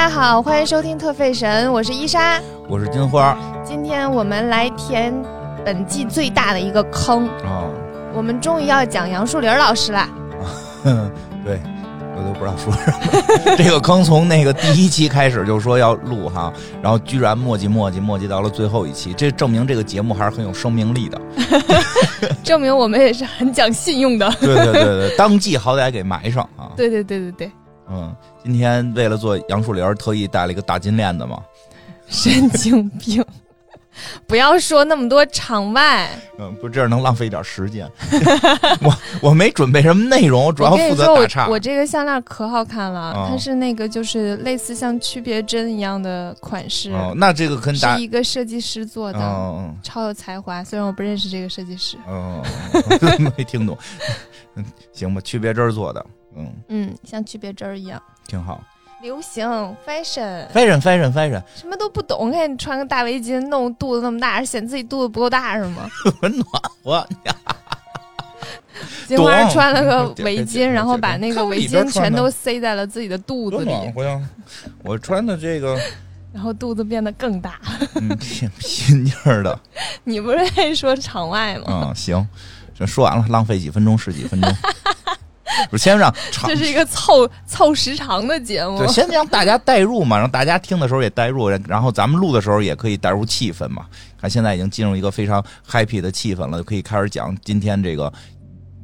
家好，欢迎收听特费神，我是伊莎。我是金花今天我们来填本季最大的一个坑，啊，我们终于要讲杨树林老师了。对，我都不知道说什么。这个坑从那个第一期开始就说要录哈，然后居然磨叽磨叽磨叽到了最后一期，这证明这个节目还是很有生命力的。证明我们也是很讲信用的。对对对对，当季好歹给埋上啊。对对对对对，嗯，今天为了做杨树林，特意带了一个大金链子嘛。神经病！不要说那么多场外，嗯，不，这样能浪费一点时间。我我没准备什么内容，我主要负责打岔。我这个项链可好看了，啊它是那个就是类似像区别针一样的款式，哦，那这个跟大是一个设计师做的，嗯超有才华。虽然我不认识这个设计师，哦，没听懂。嗯，行吧，区别针做的，嗯，嗯，像区别针儿一样。挺好。流行 fashion，fashion fashion fashion，什么都不懂，看你穿个大围巾，弄肚子那么大，是显自己肚子不够大是吗？很暖和。金花懂穿了个围巾，然后把那个围巾全都塞在了自己的肚子多里，暖和呀！我穿的这个，然后肚子变得更大。嗯，挺拼 劲儿的。你不是爱说场外吗？嗯，行，这说完了，浪费几分钟是几分钟。不是先让 这是一个凑凑时长的节目对，。先让大家代入嘛，让大家听的时候也代入，然后咱们录的时候也可以带入气氛嘛。看现在已经进入一个非常 happy 的气氛了，就可以开始讲今天这个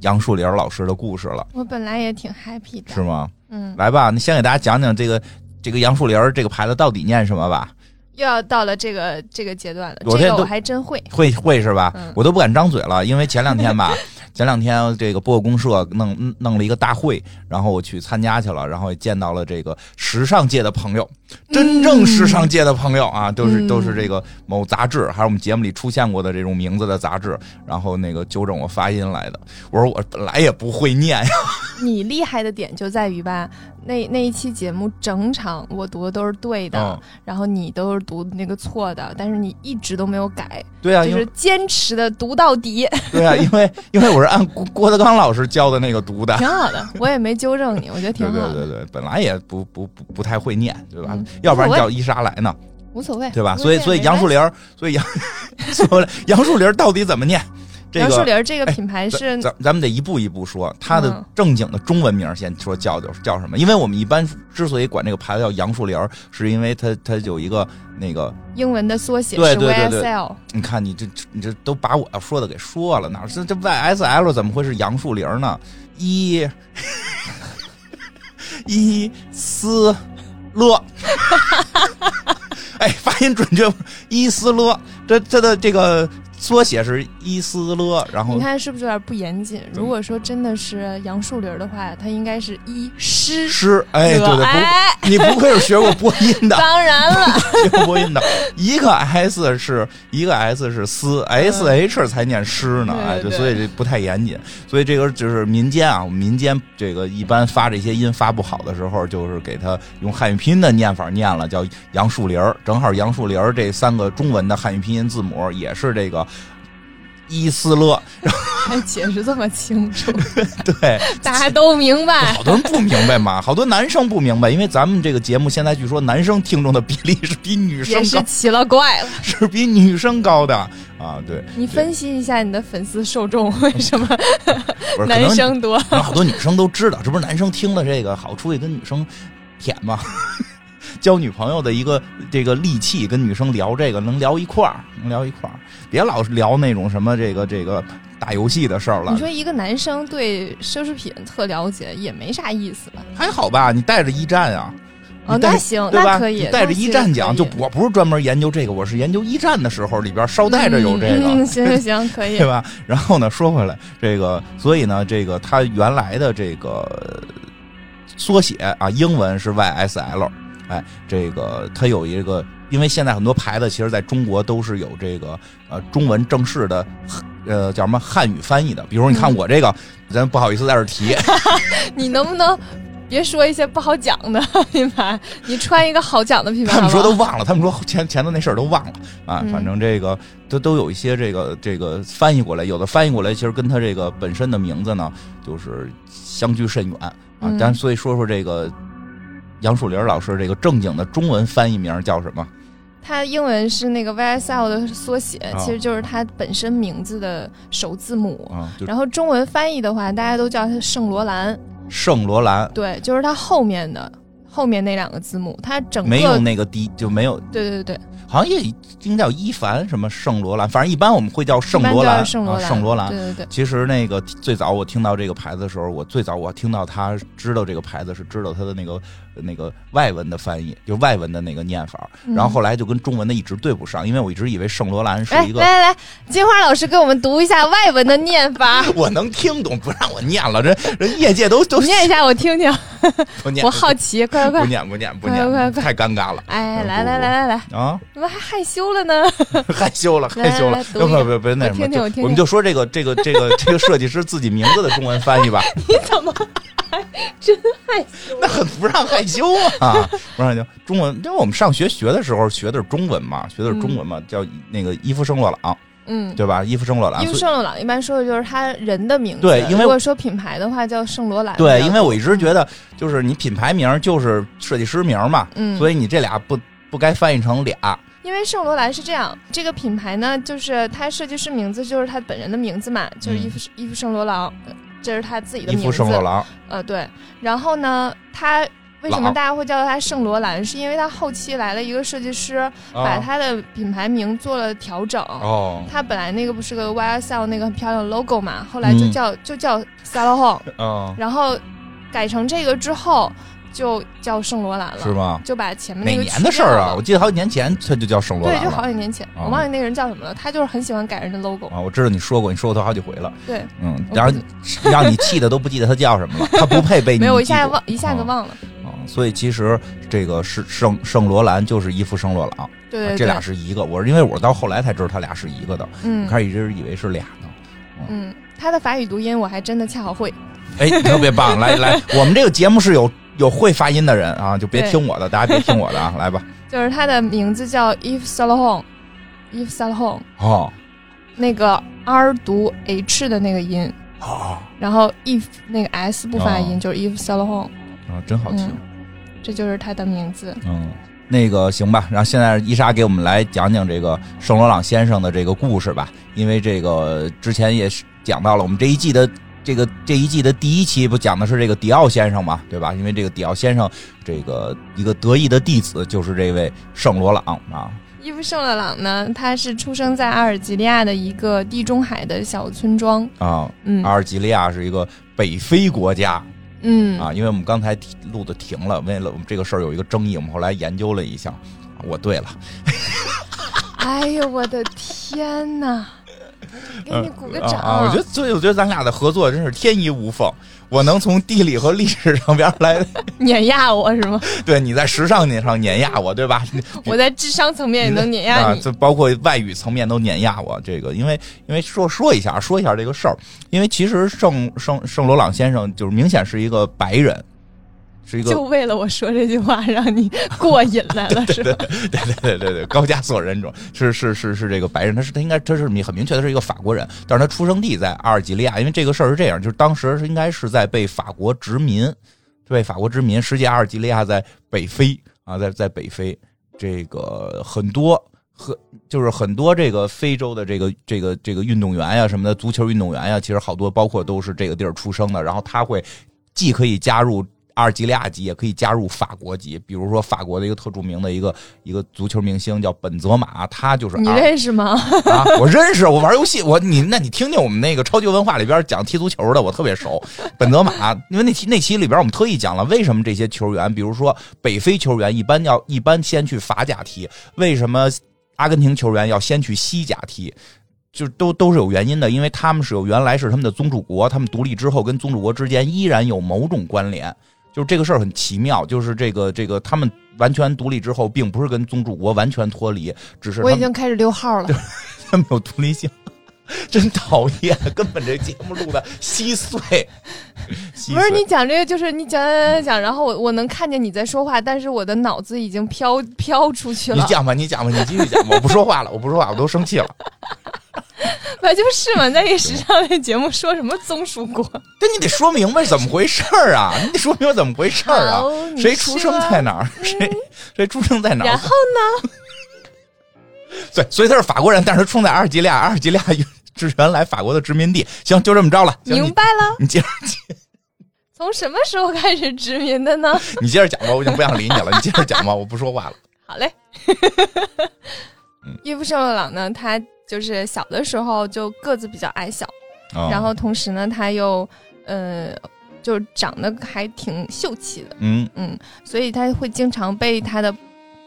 杨树林老师的故事了，我本来也挺 happy 的，是吗？嗯，来吧，你先给大家讲讲这个这个杨树林这个牌子到底念什么吧？又要到了这个这个阶段了，我这个我还真会。会会是吧？嗯我都不敢张嘴了，因为前两天吧，前两天这个播客公社弄弄了一个大会，然后我去参加去了，然后也见到了这个时尚界的朋友，真正时尚界的朋友啊，都是嗯都是这个某杂志，还有我们节目里出现过的这种名字的杂志，然后那个纠正我发音来的。我说我本来也不会念。呀，你厉害的点就在于吧，那那一期节目整场我读的都是对的，嗯然后你都是读那个错的，但是你一直都没有改，对啊，就是坚持的读到底，对啊，因为因为我是按郭郭德纲老师教的那个读的。挺好的。我也没纠正你，我觉得挺对好的，对对对，本来也不不不不太会念，对吧？嗯要不然叫伊莎来呢。无所谓，对吧？所以 所以杨树林，所以杨所以杨树林到底怎么念？这杨树林儿这个哎品牌是咱咱们得一步一步说，它的嗯正经的中文名儿先说叫叫叫什么？因为我们一般之所以管这个牌子叫杨树林儿，是因为它它有一个那个，英文的缩写，是对对对对 YSL。你看你这你这都把我要说的给说了，哪是这 YSL 怎么会是杨树林儿呢？伊伊斯勒，哎，发音准确，伊斯勒，这这的这个缩写是伊斯勒，然后你看是不是有点不严谨？如果说真的是杨树林儿的话，它应该是一诗。诗，哎，对对，哎，不，你不愧是学过播音的，当然了，学过播音的，一个 S 是一个 S 是思，S H 才念诗呢，哎，所以这不太严谨，所以这个就是民间啊，我们民间这个一般发这些音发不好的时候，就是给他用汉语拼音的念法念了，叫杨树林儿，正好杨树林儿这三个中文的汉语拼音字母也是这个伊斯勒，还解释这么清楚，对，大家都明白。好多人不明白嘛，好多男生不明白，因为咱们这个节目现在据说男生听众的比例是比女生高，也是奇了怪了，是比女生高的。啊，对，你分析一下你的粉丝受众为什么男生多？好多女生都知道，这不是男生听了这个好出去跟女生舔吗？交女朋友的一个这个利器，跟女生聊这个能聊一块儿，能聊一块儿，别老是聊那种什么这个这个打游戏的事儿了你。说一个男生对奢侈品特了解，也没啥意思吧？还好吧，你带着一战啊。哦，那行，那可以，你带着一战讲，就我不是专门研究这个，我是研究一战的时候里边捎带着有这个，嗯，嗯行行行，可以 对。吧？然后呢，说回来，这个，所以呢，这个他原来的这个缩写啊，英文是 YSL，哎，这个它有一个，因为现在很多牌子其实在中国都是有这个呃中文正式的呃叫什么汉语翻译的，比如你看嗯我这个，咱不好意思在这儿提，你能不能别说一些不好讲的 品牌？你穿一个好讲的品牌他们说都忘了，他们说前前头那事儿都忘了啊。嗯反正这个都都有一些这个这个翻译过来，有的翻译过来其实跟他这个本身的名字呢，就是相距甚远啊嗯。咱所以说说这个杨树林老师这个正经的中文翻译名叫什么？他英文是那个 YSL 的缩写，哦其实就是他本身名字的首字母。啊，然后中文翻译的话，大家都叫他圣罗兰，圣罗兰，对，就是他后面的后面那两个字母，他整个没有那个 D 就没有，对对对，好像也应该叫伊凡什么圣罗兰，反正一般我们会叫圣罗兰，啊圣罗兰，圣罗兰。对对对，其实那个最早我听到这个牌子的时候，我最早我听到他知道这个牌子是知道他的那个那个外文的翻译，就外文的那个念法，然后后来就跟中文的一直对不上，因为我一直以为圣罗兰是一个。来来来，金花老师给我们读一下外文的念法，我能听懂，不让我念了，人人业界都都念一下我听听，不念，我好奇，快快快！不念不念不快快念，快。太尴尬了。哎，嗯来来来来来，啊！怎么还害羞了呢？害羞了，害羞了。不不不，那什么，我们就说这个这个这个这个设计师自己名字的中文翻译吧，你怎么还真害羞？那很不让害羞啊，不让害羞。中文，因为我们上学学的时候学的是中文嘛，学的是中文嘛，叫那个伊夫圣洛朗，嗯，对吧？伊夫圣洛朗，伊夫圣罗朗一般说的就是他人的名字，对因为如果说品牌的话叫圣罗兰，对，因为我一直觉得就是你品牌名就是设计师名嘛，嗯，所以你这俩不不该翻译成俩，因为圣罗兰是这样，这个品牌呢，就是他设计师名字就是他本人的名字嘛，就是伊夫、伊夫圣罗朗，呃这是他自己的名字。夫圣罗朗，呃，对。然后呢，他为什么大家会叫他圣罗兰？是因为他后期来了一个设计师，把啊他的品牌名做了调整。哦他本来那个不是个 YSL 那个很漂亮的 logo 嘛，后来就嗯叫、就叫 s a l o h o n 哦，然后改成这个之后就叫圣罗兰了，是吗？就把前面哪那个年的事儿啊？我记得好几年前他就叫圣罗，兰对。就好几年前，啊我忘记那个人叫什么了。他就是很喜欢改人的 logo。啊，我知道你说过，你说过他好几回了。对，嗯，然后 让你气的都不记得他叫什么了，他不配被你没有，我一下忘一下子啊忘了。啊所以其实这个是圣圣罗兰就是伊夫圣洛朗，对对对，啊这俩是一个。我是因为我到后来才知道他俩是一个的，我嗯开始一直以为是俩呢。嗯，他的法语读音我还真的恰好会。哎，特别棒！来来，我们这个节目是有有会发音的人啊，就别听我的，大家别听我的啊，来吧。就是他的名字叫 Eve Salahon，Eve Salahon，哦那个 R 读 H 的那个音，哦然后 Eve 那个 S 不发音，哦就是 if Salahon，啊，真好听。嗯这就是他的名字。嗯，那个行吧，然后现在伊莎给我们来讲讲这个圣罗朗先生的这个故事吧，因为这个之前也是讲到了，我们这一季的这个这一季的第一期不讲的是这个迪奥先生嘛，对吧？因为这个迪奥先生这个一个得意的弟子就是这位圣罗朗啊，伊夫圣罗朗呢，他是出生在阿尔及利亚的一个地中海的小村庄。啊，嗯阿尔及利亚是一个北非国家嗯啊，因为我们刚才提录的停了，为了我们这个事儿有一个争议，我们后来研究了一下，我对了。哎呦我的天哪！给你鼓个掌！我觉得，所以我觉得咱俩的合作真是天衣无缝。我能从地理和历史上边来，碾压我是吗？对你在时尚上碾压我，对吧？我在智商层面也能碾压啊，你。这包括外语层面都碾压我。这个，因为因为说说一下，说一下这个事儿，因为其实圣圣圣罗朗先生就是明显是一个白人，是一个就为了我说这句话，让你 过瘾来了，是吧？对对对对对，高加索人种是是是是这个白人，他是他应该他是很明确的是一个法国人，但是他出生地在阿尔及利亚，因为这个事儿是这样，就是当时是应该是在被法国殖民，被法国殖民，实际阿尔及利亚在北非啊，在在北非，这个很多很就是很多这个非洲的这个这个这个运动员呀什么的，足球运动员呀，其实好多包括都是这个地儿出生的，然后他会既可以加入。阿尔及利亚籍也可以加入法国籍，比如说法国的一个特著名的一个一个足球明星叫本泽马，他就是你认识吗？啊，我认识，我玩游戏，我你那你听听我们那个超级文化里边讲踢足球的，我特别熟。本泽马，因为那期那期里边我们特意讲了为什么这些球员，比如说北非球员一般要一般先去法甲踢，为什么阿根廷球员要先去西甲踢。就都都是有原因的，因为他们是有原来是他们的宗主国，他们独立之后跟宗主国之间依然有某种关联，就是这个事儿很奇妙，就是这个这个他们完全独立之后，并不是跟宗主国完全脱离，只是我已经开始溜号了。他们有独立性，真讨厌，根本这节目录的稀碎。稀不是你讲这个，就是你讲讲讲讲，然后我我能看见你在说话，但是我的脑子已经飘飘出去了。你讲吧，你讲吧，你继续讲吧，我不说话了，我不说话，我都生气了。本来就是嘛，在一个时尚类节目说什么棕树国？但 你得说明白怎么回事儿啊！你得说明白怎么回事儿啊谁出生在哪儿？谁谁出生在哪儿然后？呢？对，所以他是法国人，但是他出生在阿尔及利亚，阿尔及利亚是原来法国的殖民地。行，就这么着了。明白了？你你接着从什么时候开始殖民的呢？你接着讲吧，我已经不想理你了。你接着讲吧，我不说话了。好嘞嗯。伊夫圣洛朗呢，他就是小的时候就个子比较矮小，哦。然后同时呢，他又呃，就长得还挺秀气的，嗯。嗯，所以他会经常被他的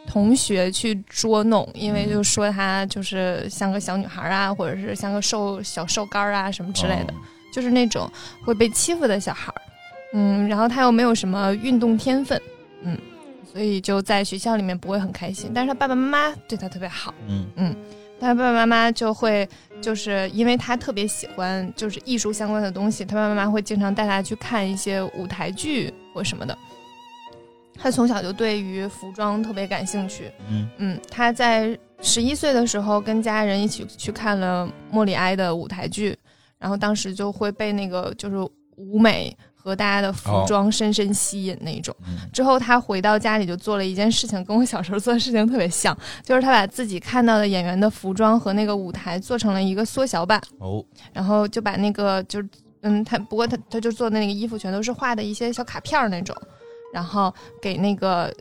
同学去捉弄，因为就说他就是像个小女孩啊，或者是像个瘦小瘦干儿啊什么之类的，哦。就是那种会被欺负的小孩儿。嗯，然后他又没有什么运动天分，嗯，所以就在学校里面不会很开心。但是他爸爸妈妈对他特别好，嗯他爸爸妈妈就会就是因为他特别喜欢就是艺术相关的东西，他爸爸妈妈会经常带他去看一些舞台剧或什么的。他从小就对于服装特别感兴趣，嗯嗯，他在十一岁的时候跟家人一起去看了莫里埃的舞台剧，然后当时就会被那个就是舞美和大家的服装深深吸引那种。嗯之后他回到家里就做了一件事情，跟我小时候做的事情特别像，就是他把自己看到的演员的服装和那个舞台做成了一个缩小版，哦然后就把那个就是嗯，他不过他他就做的那个衣服全都是画的一些小卡片儿那种，然后给那个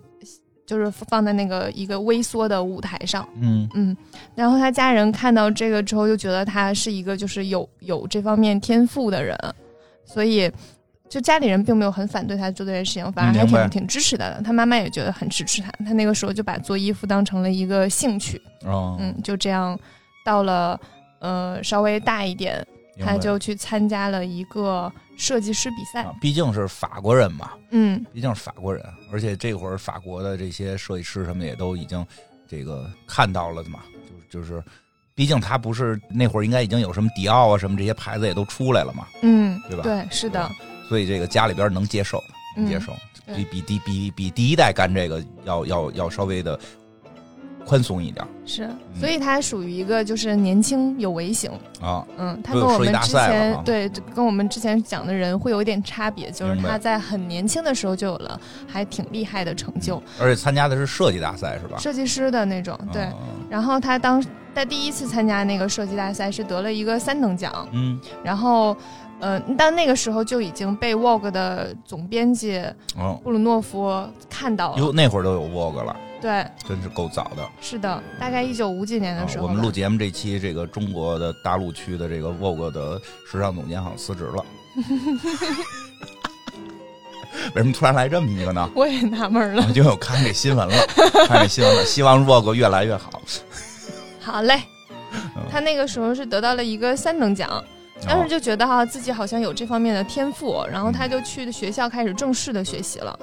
就是放在那个一个微缩的舞台上，嗯嗯，然后他家人看到这个之后就觉得他是一个就是有有这方面天赋的人，所以。就家里人并没有很反对他做这件事情，反而还挺挺支持他的。他妈妈也觉得很支持他。他那个时候就把做衣服当成了一个兴趣，哦，嗯，就这样到了呃稍微大一点，他就去参加了一个设计师比赛。啊，毕竟是法国人嘛，嗯，毕竟是法国人，而且这会儿法国的这些设计师什么也都已经这个看到了的嘛，就就是，毕竟他不是那会儿应该已经有什么迪奥啊什么这些牌子也都出来了嘛，嗯，对吧对，是的，所以这个家里边能接受，能接受，嗯比比第比比第一代干这个要要要稍微的宽松一点是，所以他属于一个就是年轻有为型。啊，嗯，他跟我们之前对跟我们之前讲的人会有一点差别，就是他在很年轻的时候就有了还挺厉害的成就，而且参加的是设计大赛是吧？设计师的那种。对，嗯然后他当在第一次参加那个设计大赛是得了一个三等奖，嗯，然后。呃，但那个时候就已经被 Vogue 的总编辑哦，布鲁诺夫看到了。哟，那会儿都有 Vogue 了，对，真是够早的。是的，大概一九五几年的啊时候吧、我们录节目这期，这个中国的大陆区的这个 Vogue 的时尚总监好像辞职了。为什么突然来这么一个呢？我也纳闷了。因为我看这新闻了，看这新闻了，希望 Vogue 越来越好。好嘞，嗯他那个时候是得到了一个三等奖，当时就觉得哈、自己好像有这方面的天赋，然后他就去学校开始正式的学习了。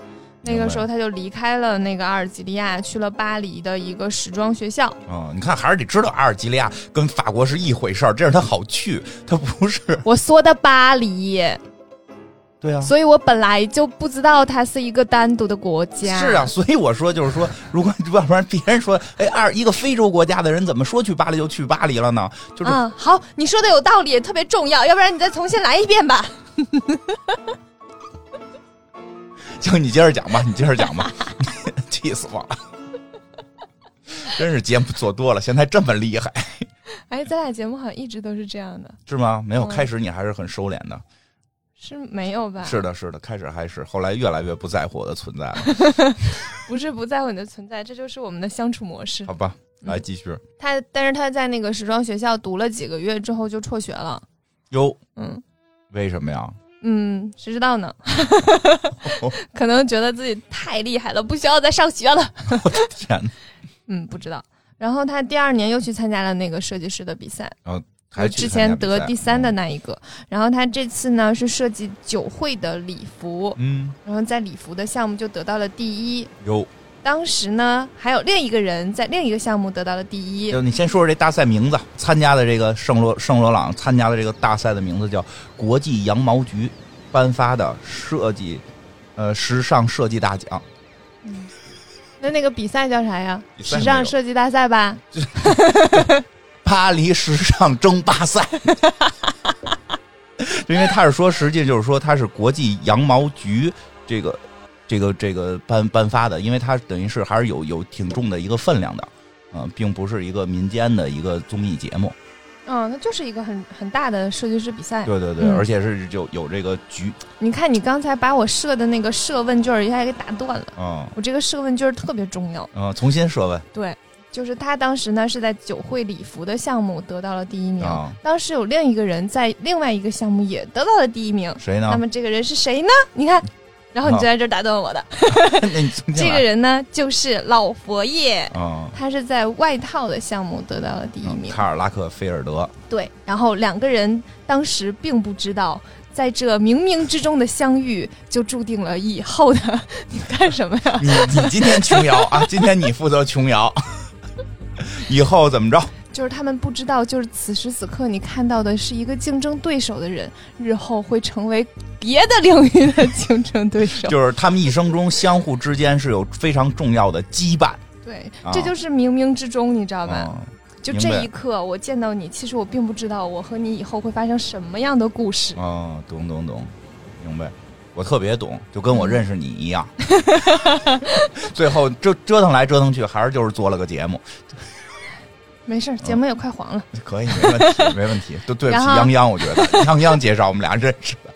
那个时候他就离开了那个阿尔及利亚，去了巴黎的一个时装学校。哦，你看还是得知道阿尔及利亚跟法国是一回事儿，这样他好去，他不是。我说的巴黎，对啊，所以我本来就不知道它是一个单独的国家。是啊，，所以我说就是说，如果要不然别人说，哎，二一个非洲国家的人怎么说去巴黎就去巴黎了呢？就是、嗯，好，你说的有道理，特别重要，要不然你再重新来一遍吧。行，你接着讲吧，你接着讲吧，气死我了！真是节目做多了，现在这么厉害哎，咱俩节目好像一直都是这样的，是吗？没有，嗯开始你还是很收敛的。是没有吧？是的，是的，开始还是，后来越来越不在乎我的存在了。不是不在乎你的存在，这就是我们的相处模式好。吧，嗯来继续。他，但是他在那个时装学校读了几个月之后就辍学了。哟，嗯为什么呀？嗯，谁知道呢？可能觉得自己太厉害了，不需要再上学了。天哪，嗯，不知道。然后他第二年又去参加了那个设计师的比赛，还之前得第三的。那一个。然后他这次呢是设计酒会的礼服，嗯，然后在礼服的项目就得到了第一。有，当时呢还有另一个人在另一个项目得到了第一。就你先说说这大赛名字，参加的这个圣罗圣罗朗参加的这个大赛的名字叫国际羊毛局颁发的设计，呃，时尚设计大奖。嗯那那个比赛叫啥呀？时尚设计大赛吧。巴黎时尚争霸赛。因为他是说，实际就是说，他是国际羊毛局这个这个这个颁颁发的，因为他等于是还是有有挺重的一个分量的，嗯、并不是一个民间的一个综艺节目。嗯，那就是一个很很大的设计师比赛。对对对，嗯而且是有有这个局，你看，你刚才把我设的那个设问卷儿一下给打断了。嗯我这个设问卷儿特别重要。嗯，重新设问对，就是他当时呢是在酒会礼服的项目得到了第一名，啊，当时有另一个人在另外一个项目也得到了第一名。谁呢那？么这个人是谁呢？你看，然后你就在这儿打断我的。这个人呢就是老佛爷，啊，他是在外套的项目得到了第一名。嗯卡尔拉克菲尔德，对，然后两个人当时并不知道，在这冥冥之中的相遇，就注定了以后的。你干什么呀？你你今天琼瑶啊，今天你负责琼瑶，以后怎么着？就是他们不知道，就是此时此刻你看到的是一个竞争对手的人，日后会成为别的领域的竞争对手。就是他们一生中相互之间是有非常重要的羁绊，对啊，这就是冥冥之中，你知道吧？嗯，就这一刻，我见到你，其实我并不知道我和你以后会发生什么样的故事。哦，懂懂懂，明白。我特别懂，就跟我认识你一样。最后折折腾来折腾去，还是就是做了个节目，没事儿，节目也快黄了。可以，没问题，没问题。都对不起泱泱，我觉得泱泱介绍我们俩认识的。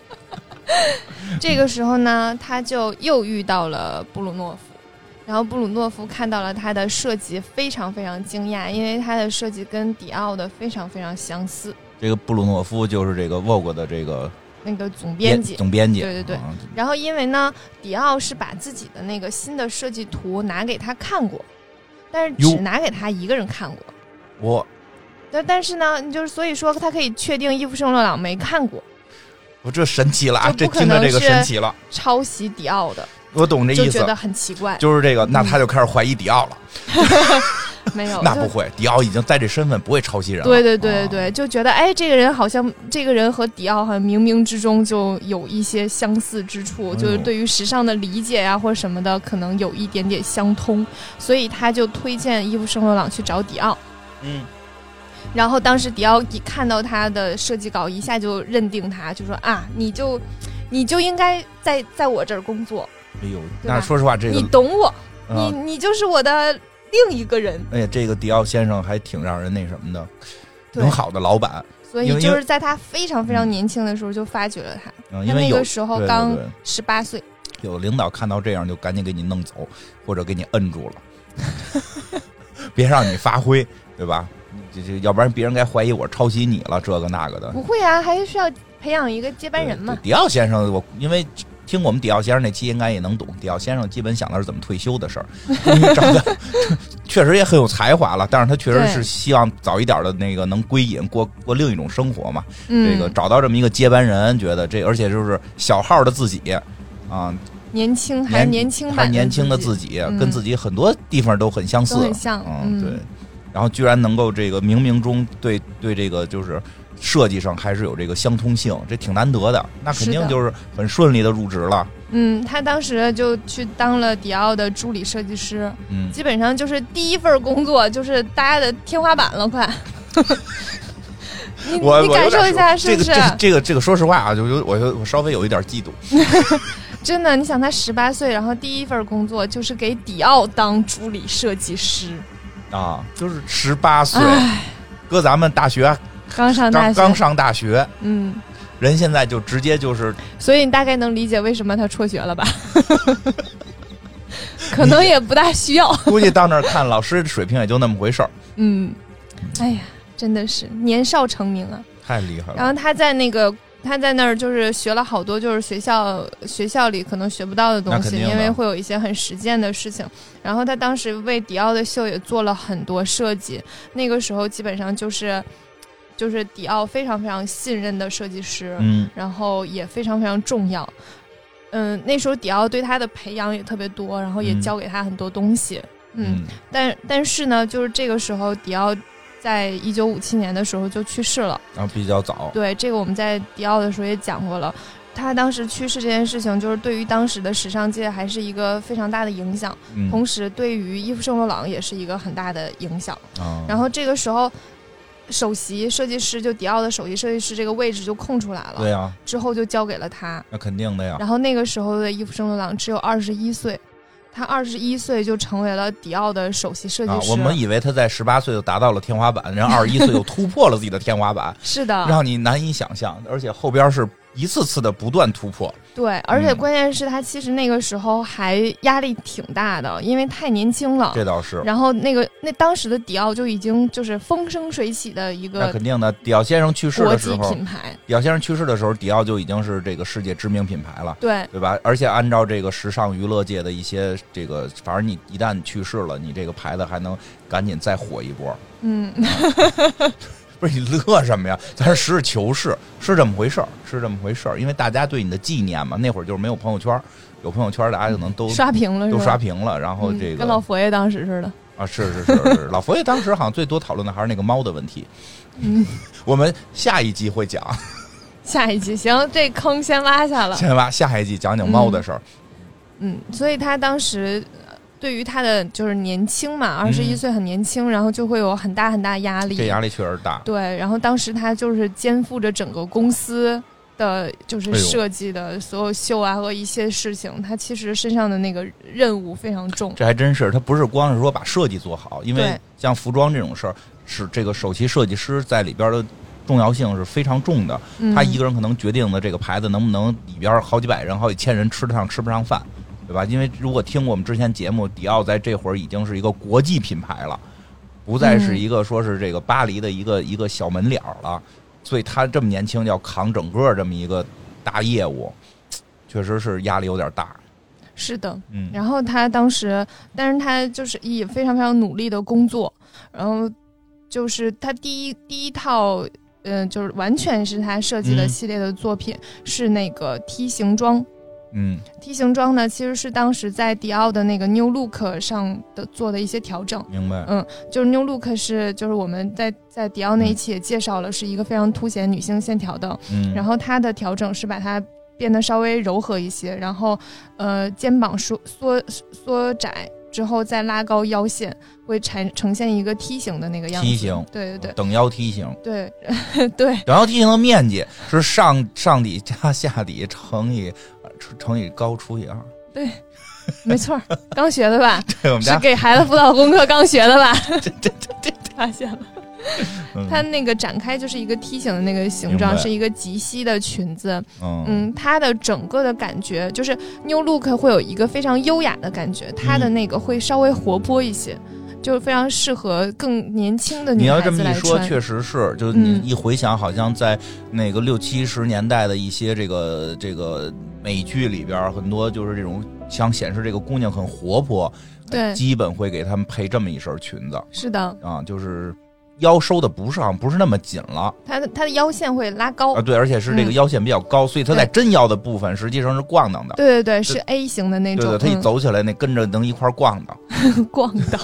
这个时候呢，他就又遇到了布鲁诺夫，然后布鲁诺夫看到了他的设计，非常非常惊讶，因为他的设计跟迪奥的非常非常相似。这个布鲁诺夫就是这个 Vogue 的这个那个总编辑，总编辑，对对对啊然后因为呢，迪奥是把自己的那个新的设计图拿给他看过，但是只拿给他一个人看过。我但但是呢，就是所以说他可以确定伊夫圣洛朗没看过，我这神奇了啊！这听着这个神奇了，抄袭迪奥的，我懂这意思就觉，得很奇怪。就是这个，那嗯他就开始怀疑迪奥了。没有，那不会，迪奥已经在这身份不会抄袭人了。对对对对啊对，就觉得哎，这个人好像这个人和迪奥好像冥冥之中就有一些相似之处，就是对于时尚的理解呀、或者什么的，可能有一点点相通，所以他就推荐伊夫圣罗朗去找迪奥。嗯，然后当时迪奥一看到他的设计稿，一下就认定他，就说啊，你就你就应该在在我这儿工作，哎呦，那说实话，这个你懂我，啊你你就是我的另一个人。哎呀，这个迪奥先生还挺让人那什么的，对。挺好的老板。所以就是在他非常非常年轻的时候就发掘了他，嗯，因为他那个时候刚十八岁。有领导看到这样就赶紧给你弄走，或者给你摁住了，别让你发挥，对吧？这这，要不然别人该怀疑我抄袭你了，这个那个的。不会啊，还需要培养一个接班人嘛迪奥先生，我因为听我们迪奥先生那期，应该也能懂。迪奥先生基本想的是怎么退休的事儿，长得 确实也很有才华了，但是他确实是希望早一点的那个能归隐，过过另一种生活嘛。嗯，这个找到这么一个接班人，觉得这而且就是小号的自己啊，年轻还是年年轻版还是年轻的自自己，嗯跟自己很多地方都很相似，很像嗯，嗯对。然后居然能够这个冥冥中对对这个就是设计上还是有这个相通性，这挺难得的。那肯定就是很顺利的入职了，嗯，他当时就去当了迪奥的助理设计师，嗯，基本上就是第一份工作就是大家的天花板了，快。你我你感受一下，是这个不是？这这个这个，说实话啊，就有我有我稍微有一点嫉妒，真的，你想他十八岁，然后第一份工作就是给迪奥当助理设计师，啊，就是十八岁，唉，搁咱们大学刚上大学，刚刚上大学，嗯，人现在就直接就是所以你大概能理解为什么他辍学了吧？可能也不大需要。估计到那儿看老师水平也就那么回事儿，嗯，哎呀，真的是年少成名啊！太厉害了。然后他在那个他在那儿就是学了好多就是学校学校里可能学不到的东西，因为会有一些很实践的事情。然后他当时为迪奥的秀也做了很多设计，那个时候基本上就是就是迪奥非常非常信任的设计师，嗯然后也非常非常重要。嗯，那时候迪奥对他的培养也特别多，然后也嗯教给他很多东西。嗯，嗯但但是呢，就是这个时候迪奥在一九五七年的时候就去世了。然后比较早，对，这个我们在迪奥的时候也讲过了。他当时去世这件事情，就是对于当时的时尚界还是一个非常大的影响，嗯同时对于伊夫圣罗朗也是一个很大的影响。啊，然后这个时候，首席设计师，就迪奥的首席设计师这个位置就空出来了。对呀，之后就交给了他。那肯定的呀。然后那个时候的伊夫圣罗朗只有二十一岁，他二十一岁就成为了迪奥的首席设计师。我们以为他在十八岁就达到了天花板，然后二十一岁又突破了自己的天花板，是的，让你难以想象。而且后边是。一次次的不断突破，对，而且关键是他其实那个时候还压力挺大的，因为太年轻了。这倒是。然后那个那当时的迪奥就已经就是风生水起的一个，那肯定的。迪奥先生去世的时候，国际品牌。迪奥先生去世的时候，迪奥就已经是这个世界知名品牌了，对对吧？而且按照这个时尚娱乐界的一些这个，反正你一旦去世了，你这个牌子还能赶紧再火一波。嗯。不是你乐什么呀？咱实事求是，是这么回事儿，是这么回事儿。因为大家对你的纪念嘛，那会儿就是没有朋友圈，有朋友圈大家可能都刷屏了，都刷屏了。然后这个跟老佛爷当时似的啊，是是是是，老佛爷当时好像最多讨论的还是那个猫的问题。嗯，我们下一集会讲。下一集行，这坑先挖下了，先挖。下一集讲讲猫的事儿。嗯，所以他当时。对于他的就是年轻嘛，二十一岁很年轻，然后就会有很大很大压力。这压力确实大。对，然后当时他就是肩负着整个公司的就是设计的所有秀啊和一些事情，他其实身上的那个任务非常重。这还真是，他不是光是说把设计做好，因为像服装这种事儿，是这个首席设计师在里边的重要性是非常重的。他一个人可能决定的这个牌子能不能里边好几百人、好几千人吃得上吃不上饭。对吧？因为如果听过我们之前节目，迪奥在这会儿已经是一个国际品牌了，不再是一个说是这个巴黎的一个一个小门脸了，所以他这么年轻要扛整个这么一个大业务，确实是压力有点大。是的，嗯。然后他当时，但是他就是也非常非常努力的工作，然后就是他第一第一套，嗯，就是完全是他设计的系列的作品是那个梯形装。嗯梯形装呢，其实是当时在迪奥的那个 New Look 上的做的一些调整。明白。嗯，就是 New Look 是，就是我们在在迪奥那一期也介绍了，是一个非常凸显女性线条的。嗯。然后它的调整是把它变得稍微柔和一些，然后呃肩膀缩缩缩窄之后再拉高腰线，会呈呈现一个梯形的那个样子。梯形。对对对。等腰梯形。对 对。等腰梯形的面积是上上底加下底乘以。乘以高除以二，对，没错，刚学的吧？对，我们家是给孩子辅导功课刚学的吧？这这这发现了，它那个展开就是一个梯形的那个形状，是一个及膝的裙子。嗯，它的整个的感觉就是 New Look 会有一个非常优雅的感觉，它的那个会稍微活泼一些。就是非常适合更年轻的女孩子你要这么一说，确实是。就是你一回想，好像在那个六七十年代的一些这个这个美剧里边，很多就是这种想显示这个姑娘很活泼，对，基本会给他们配这么一身裙子。是的，啊，就是腰收的不是不是那么紧了，它的它的腰线会拉高啊，对，而且是这个腰线比较高，所以它在真腰的部分实际上是逛荡的。对对对，是 A 型的那种。对对，它一走起来那跟着能一块咣当，咣当。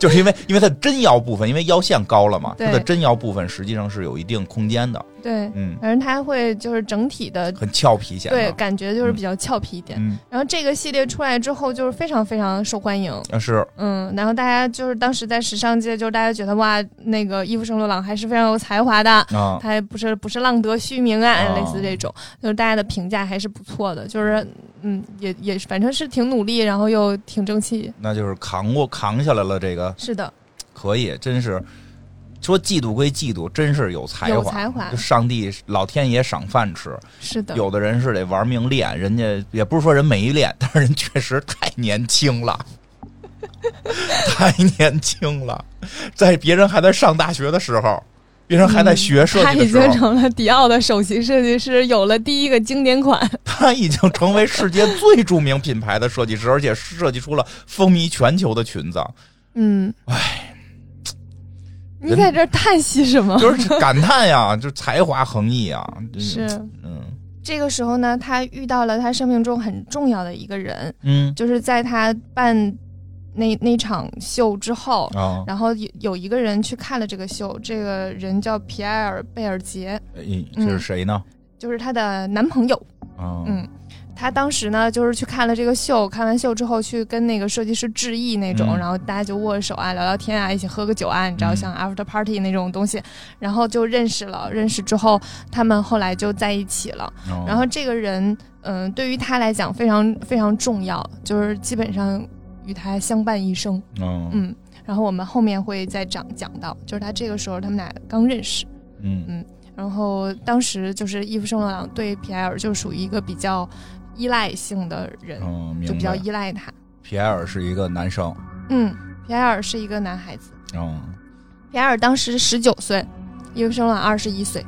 就是因为，因为它真腰部分，因为腰线高了嘛，它的真腰部分实际上是有一定空间的。对，嗯，反正它会就是整体的很俏皮些，对，感觉就是比较俏皮一点。嗯，然后这个系列出来之后，就是非常非常受欢迎。啊，是，嗯，然后大家就是当时在时尚界，就是大家觉得哇，那个伊夫圣罗朗还是非常有才华的啊，他不是不是浪得虚名啊，类似这种，就是大家的评价还是不错的，就是嗯，也也反正是挺努力，然后又挺争气，那就是扛过扛下来了这个。是的。可以，真是说嫉妒归嫉妒，真是有才华。有才华，上帝、老天爷赏饭吃。是的，有的人是得玩命练，人家也不是说人没练，但是人确实太年轻了，太年轻了。在别人还在上大学的时候，别人还在学设计他已经成了迪奥的首席设计师，有了第一个经典款。他已经成为世界最著名品牌的设计师，而且设计出了风靡全球的裙子。嗯，唉。你在这叹息什么？就是 感叹呀，就才华横溢啊！是，嗯，这个时候呢，他遇到了他生命中很重要的一个人，嗯，就是在他办那那场秀之后，啊，然后有有一个人去看了这个秀，这个人叫皮埃尔·贝尔杰，这是谁呢？就是她的男朋友，啊，嗯。他当时呢，就是去看了这个秀，看完秀之后去跟那个设计师致意那种，嗯然后大家就握手啊，聊聊天啊，一起喝个酒啊，你知道，嗯像 after party 那种东西，然后就认识了。认识之后，他们后来就在一起了。哦然后这个人，嗯、对于他来讲非常非常重要，就是基本上与他相伴一生。嗯嗯，然后我们后面会再讲讲到，就是他这个时候他们俩刚认识，嗯然后当时就是伊夫圣罗朗对皮埃尔就属于一个比较依赖性的人，嗯，就比较。依赖他。皮埃尔是一个男生，嗯，皮埃尔是一个男孩子，嗯，皮埃尔当时十九岁，伊夫圣罗朗二十一岁，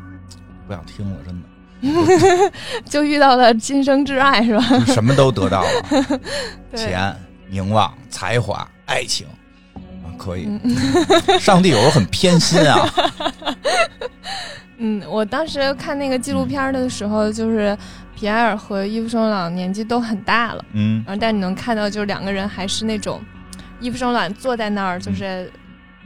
不想听了，真的，就遇到了今生挚爱，是吧？什么都得到了，钱、名望、才华、爱情，啊，可以。嗯。上帝有时候很偏心啊，嗯，我当时看那个纪录片的时候，就是皮埃尔和伊夫圣朗年纪都很大了，嗯。然后但你能看到，就是两个人还是那种，伊夫圣朗坐在那儿，就是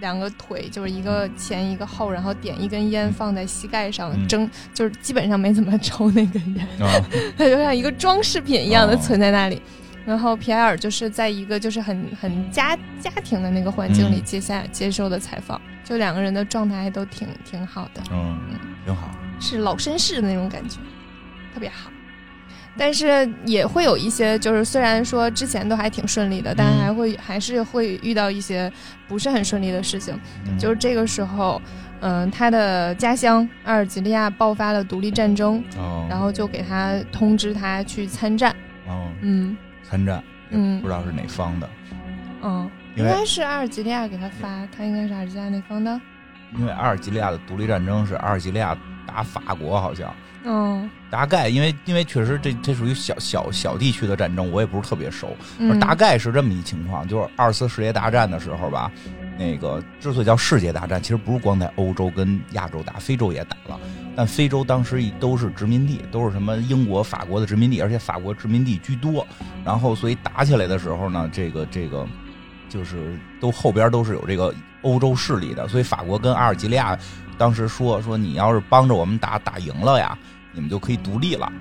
两个腿，就是一个前一个后，然后点一根烟放在膝盖上嗯。蒸，就是基本上没怎么抽那根烟，啊，它就像一个装饰品一样的哦。存在那里。然后皮埃尔就是在一个就是很很家家庭的那个环境里嗯接下接受的采访，就两个人的状态还都挺挺好的。嗯，挺好。是老绅士的那种感觉，特别好。但是也会有一些，就是虽然说之前都还挺顺利的，但嗯还会还是会遇到一些不是很顺利的事情。嗯就是这个时候，嗯、他的家乡阿尔及利亚爆发了独立战争，哦，然后就给他通知他去参战。哦，嗯参战，嗯。不知道是哪方的，嗯，应该是阿尔及利亚给他发，他应该是阿尔及利亚那方的。因为阿尔及利亚的独立战争是阿尔及利亚打法国，好像嗯。大概，因为因为确实这这属于小小小地区的战争，我也不是特别熟，嗯，大概是这么一情况，就是二次世界大战的时候吧，那个之所以叫世界大战，其实不是光在欧洲跟亚洲打，非洲也打了，但非洲当时都是殖民地，都是什么英国、法国的殖民地，而且法国殖民地居多，然后所以打起来的时候呢，这个这个就是都后边都是有这个欧洲势力的，所以法国跟阿尔及利亚当时说说你要是帮着我们打打赢了呀，你们就可以独立了。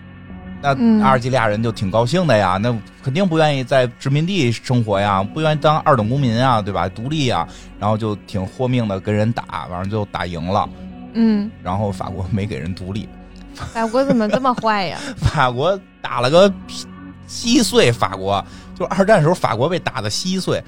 那嗯阿尔及利亚人就挺高兴的呀，那肯定不愿意在殖民地生活呀，不愿意当二等公民啊，对吧？独立呀，然后就挺豁命的跟人打，完了就打赢了，嗯，然后法国没给人独立，法国怎么这么坏呀？法国打了个稀碎，法国就二战时候法国被打的稀碎。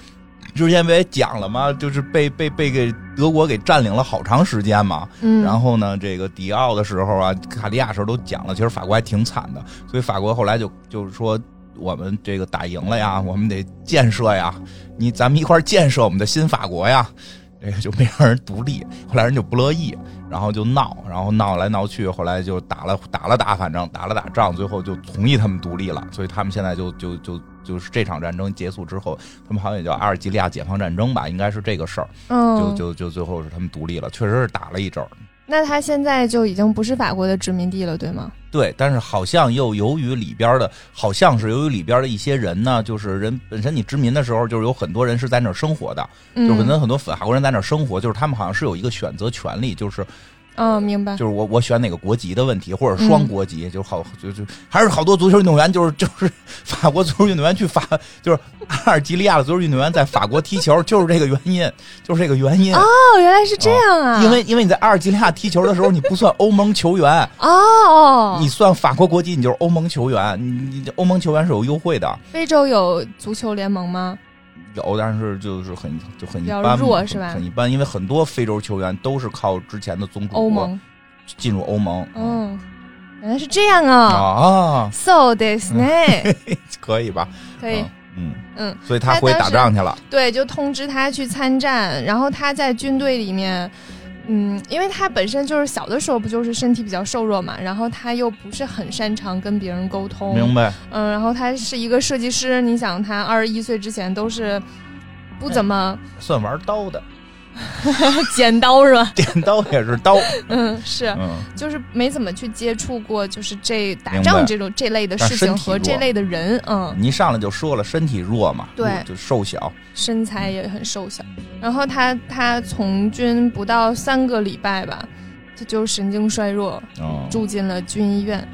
之前不也讲了吗？就是被被被给德国给占领了好长时间嘛。嗯，然后呢，这个迪奥的时候啊，卡利亚时候都讲了，其实法国还挺惨的，所以法国后来就就是说，我们这个打赢了呀，我们得建设呀，你咱们一块儿建设我们的新法国呀，这个就没让人独立，后来人就不乐意，然后就闹，然后闹来闹去，后来就打了打了打，反正打了打仗，最后就同意他们独立了，所以他们现在就就就就是这场战争结束之后，他们好像也叫阿尔及利亚解放战争吧，应该是这个事儿，嗯，就就就最后是他们独立了，确实是打了一阵儿。那他现在就已经不是法国的殖民地了，对吗？对，但是好像又由于里边的，好像是由于里边的一些人呢，就是人本身你殖民的时候，就是有很多人是在那儿生活的，嗯，就是可能很多法国人在那儿生活，就是他们好像是有一个选择权利，就是嗯，明白。就是我我选哪个国籍的问题，或者双国籍，就好就就还是好多足球运动员就是就是 法国足球运动员去法，就是阿尔及利亚的足球运动员在法国踢球，就是这个原因，就是这个原因。哦，原来是这样啊！因为因为你在阿尔及利亚踢球的时候，你不算欧盟球员，哦哦，你算法国国籍，你就是欧盟球员。你你欧盟球员是有优惠的，非洲有足球联盟吗？有，但是就是很就很一比较般嘛，弱是吧很一般，因为很多非洲球员都是靠之前的宗主盟。进入欧盟。嗯，原来是这样啊。啊，So this 呢？可以吧？可以，嗯，嗯，所以他回去打仗去了。对，就通知他去参战，然后他在军队里面。嗯，因为他本身就是小的时候不就是身体比较瘦弱嘛，然后他又不是很擅长跟别人沟通，明白？嗯，然后他是一个设计师，你想他二十一岁之前都是不怎么算玩刀的，剪刀是吧？剪刀也是刀。嗯，是，嗯，就是没怎么去接触过，就是这打仗这种这类的事情和这类的人，嗯，你一上来就说了，身体弱嘛，对就瘦小。身材也很瘦小。然后他他从军不到三个礼拜吧，他就神经衰弱，哦，住进了军医院。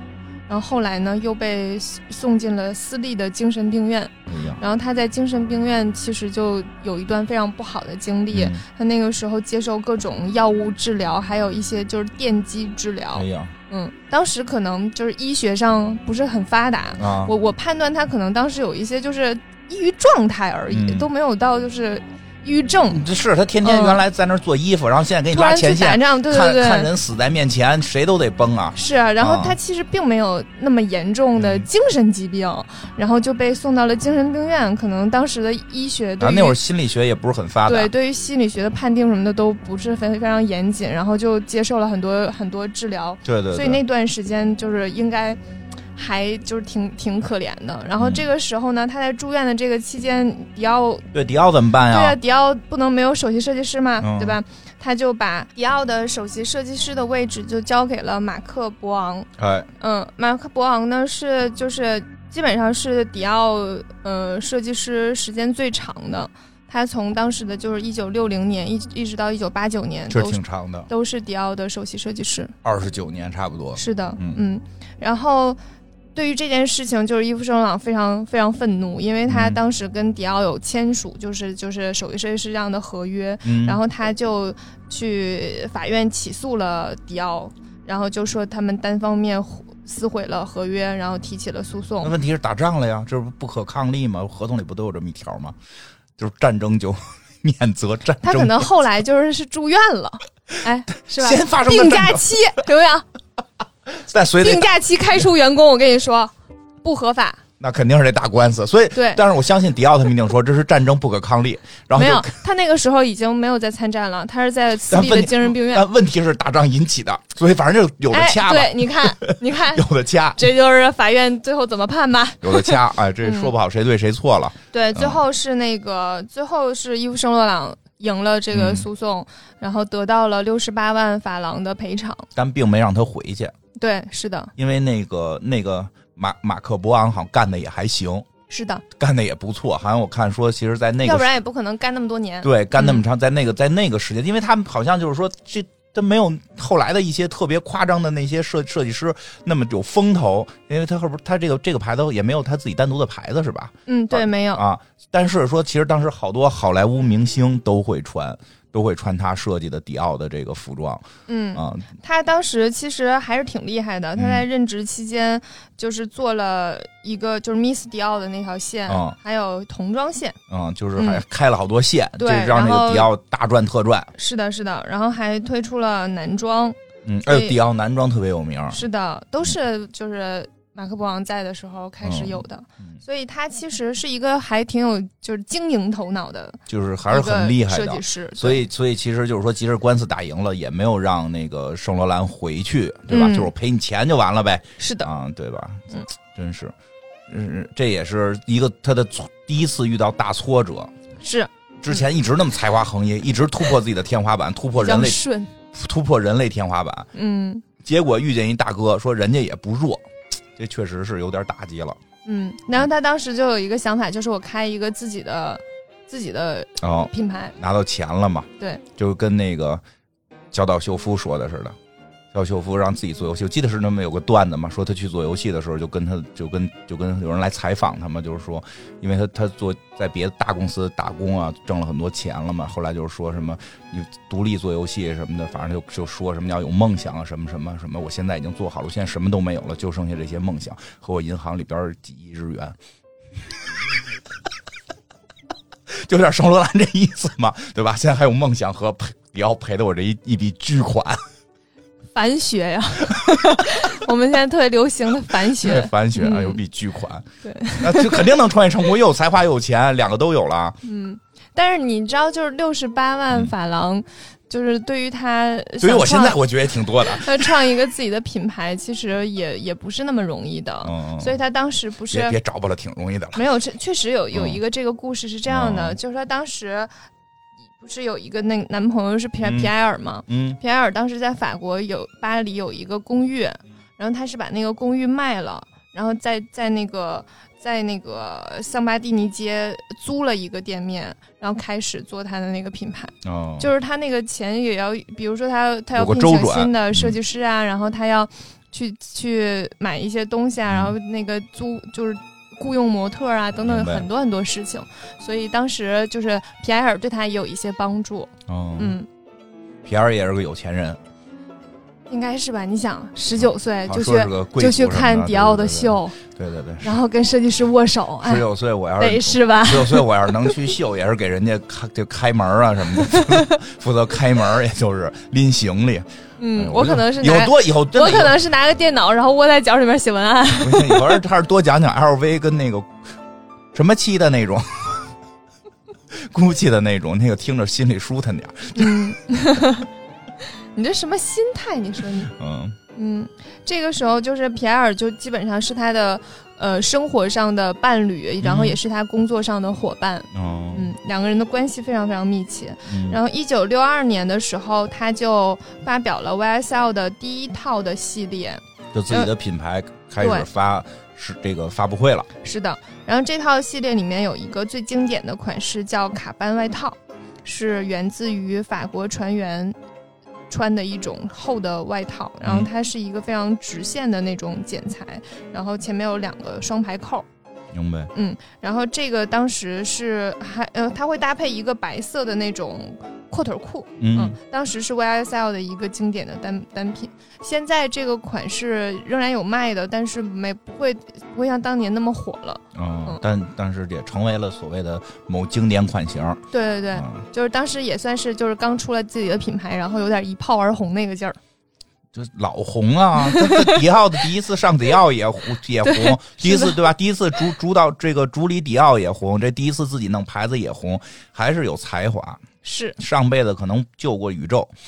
然后后来呢又被送进了私立的精神病院。哎，然后他在精神病院其实就有一段非常不好的经历，嗯。他那个时候接受各种药物治疗，还有一些就是电击治疗。哎。呀。嗯，当时可能就是医学上不是很发达，啊，我我判断他可能当时有一些就是抑郁状态而已，嗯。都没有到就是抑郁症。这是他天天嗯原来在那儿做衣服，然后现在给你拉前线，看看，人死在面前，谁都得崩啊。是啊。然后啊他其实并没有那么严重的嗯精神疾病，然后就被送到了精神病院。可能当时的医学对啊，那会儿心理学也不是很发达，对，对于心理学的判定什么的都不是非非常严谨，然后就接受了很多很多治疗，对对对，所以那段时间就是应该还就是挺挺可怜的。然后嗯这个时候呢，他在住院的这个期间，迪奥对迪奥怎么办呀对啊，呀？迪奥不能没有首席设计师嘛，嗯对吧？他就把迪奥的首席设计师的位置就交给了马克博昂。哎，嗯，马克博昂呢是就是基本上是迪奥呃设计师时间最长的，他从当时的就是一九六零年一一直到一九八九年这都挺长的，都是迪奥的首席设计师。二十九年差不多。是的，嗯嗯，然后。对于这件事情，就是伊夫圣罗朗非常非常愤怒，因为他嗯当时跟迪奥有签署，就是就是首席设计师这样的合约，嗯，然后他就去法院起诉了迪奥，然后就说他们单方面撕毁了合约，然后提起了诉讼那讼。问题是打仗了呀，这不不可抗力吗？合同里不都有这么一条吗？就是战争就 免责战争。他可能后来就是是住院了，哎，是吧？先发生的病假期有没有？但所以得病假期开除员工，我跟你说不合法。那肯定是得打官司。所以，对，但是我相信迪奥他们一定说这是战争不可抗力，然后没有，他那个时候已经没有在参战了，他是在私立的精神病院。但问题是打仗引起的，所以反正就有的哎，掐吧，对，你看，你看，有的掐，这就是法院最后怎么判吧。有的掐。哎，这嗯说不好谁对谁错了。对，嗯最后是那个，最后是伊夫圣洛朗赢了这个嗯诉讼，然后得到了六十八万法郎的赔偿。但并没让他回去，对，是的，因为那个那个马马克伯昂好像干的也还行，是的，干的也不错。好像我看说，其实，在那个要不然也不可能干那么多年。对干那么嗯长，在那个在那个时间，因为他们好像就是说这。他没有后来的一些特别夸张的那些设设计师那么有风头，因为他后边他这个这个牌子也没有他自己单独的牌子是吧？嗯，对，没有。啊，但是说其实当时好多好莱坞明星都会穿，都会穿他设计的迪奥的这个服装嗯，啊，他当时其实还是挺厉害的。他在任职期间，就是做了一个就是 Miss 迪奥的那条线，嗯还有童装线。嗯，就是还开了好多线，对这让那个迪奥大赚特赚。是的，是的。然后还推出了男装。嗯，哎呦，迪奥男装特别有名。是的，都是就是马克博王在的时候开始有的。嗯所以他其实是一个还挺有就是经营头脑的就是还是很厉害的设计。师，所以，所以其实就是说，即使官司打赢了，也没有让那个圣罗兰回去，对吧？嗯就是我赔你钱就完了呗，是的，啊，对吧？嗯，真是，嗯，这也是一个他的第一次遇到大挫折。是之前一直那么才华横溢，一直突破自己的天花板，突破人类顺，突破人类天花板，嗯结果遇见一大哥，说人家也不弱，这确实是有点打击了。嗯。然后他当时就有一个想法，就是我开一个自己的自己的哦，品牌，拿到钱了嘛？对，就跟那个小岛秀夫说的似的。小秀夫让自己做游戏，我记得是那么有个段子嘛，说他去做游戏的时候，就跟他就跟就跟有人来采访他嘛，就是说，因为他他做在别的大公司打工啊，挣了很多钱了嘛，后来就是说什么你独立做游戏什么的，反正就就说什么要有梦想啊，什么什么什么，我现在已经做好了，现在什么都没有了，就剩下这些梦想和我银行里边几亿日元。就有点圣罗兰这意思嘛，对吧？现在还有梦想和赔，也要赔的我这一一笔巨款，反学呀，我们现在特别流行的反学，反学啊，嗯有笔巨款，对，那就肯定能创业成功，又有才华又有钱，两个都有了。嗯。但是你知道，就是六十八万嗯法郎，就是对于他对于我现在我觉得也挺多的，他创一个自己的品牌，其实也也不是那么容易的。嗯，所以他当时不是别别找不了，挺容易的了。没有，这确实有有嗯一个这个故事是这样的，嗯就是他当时不是有一个那男朋友是皮嗯。皮埃尔吗？嗯。皮埃尔当时在法国有巴黎有一个公寓，然后他是把那个公寓卖了，然后在在那个在那个桑巴蒂尼街租了一个店面，然后开始做他的那个品牌。哦，就是他那个钱也要，比如说他他要聘请新的设计师啊，然后他要去去买一些东西啊，然后那个租就是雇佣模特啊等等很多很多事情，所以当时就是皮埃尔对他也有一些帮助。哦，嗯，皮埃尔也是个有钱人，应该是吧？你想，十九岁啊就去就去看迪奥的对秀，对对对，然后跟设计师握手，哎，十九岁我要得是是吧？十九岁我要是能去秀，也是给人家开就开门啊什么的，负责开门，也就是拎行李。嗯，哎我可能是拿，以后多以后真的我可能是拿个电脑，然后窝在脚里面写文案。不行，以后还是多讲讲 LV 跟那个什么漆的那种。GUCCI 的那种，那个听着心里舒坦点儿嗯，你这什么心态？你说你，嗯，嗯，这个时候就是皮埃尔就基本上是他的呃生活上的伴侣，然后也是他工作上的伙伴。哦，嗯，两个人的关系非常非常密切。嗯然后，一九六二年的时候，他就发表了 YSL 的第一套的系列。就自己的品牌开始对发是这个发布会了。是的，然后这套系列里面有一个最经典的款式叫卡班外套，是源自于法国船员穿的一种厚的外套，然后嗯它是一个非常直线的那种剪裁，然后前面有两个双排扣，明白？嗯然后这个当时是还呃，它会搭配一个白色的那种阔腿裤，嗯嗯，当时是 YSL 的一个经典的单单品。现在这个款式仍然有卖的，但是没不会不会像当年那么火了。嗯嗯，但但是也成为了所谓的某经典款型。对对对，嗯就是当时也算是就是刚出了自己的品牌，然后有点一炮而红那个劲儿。就老红啊！迪奥的第一次上迪奥也红也红，第一次对吧？第一次主主导这个主理迪奥也红，这第一次自己弄牌子也红，还是有才华。是，上辈子可能救过宇宙。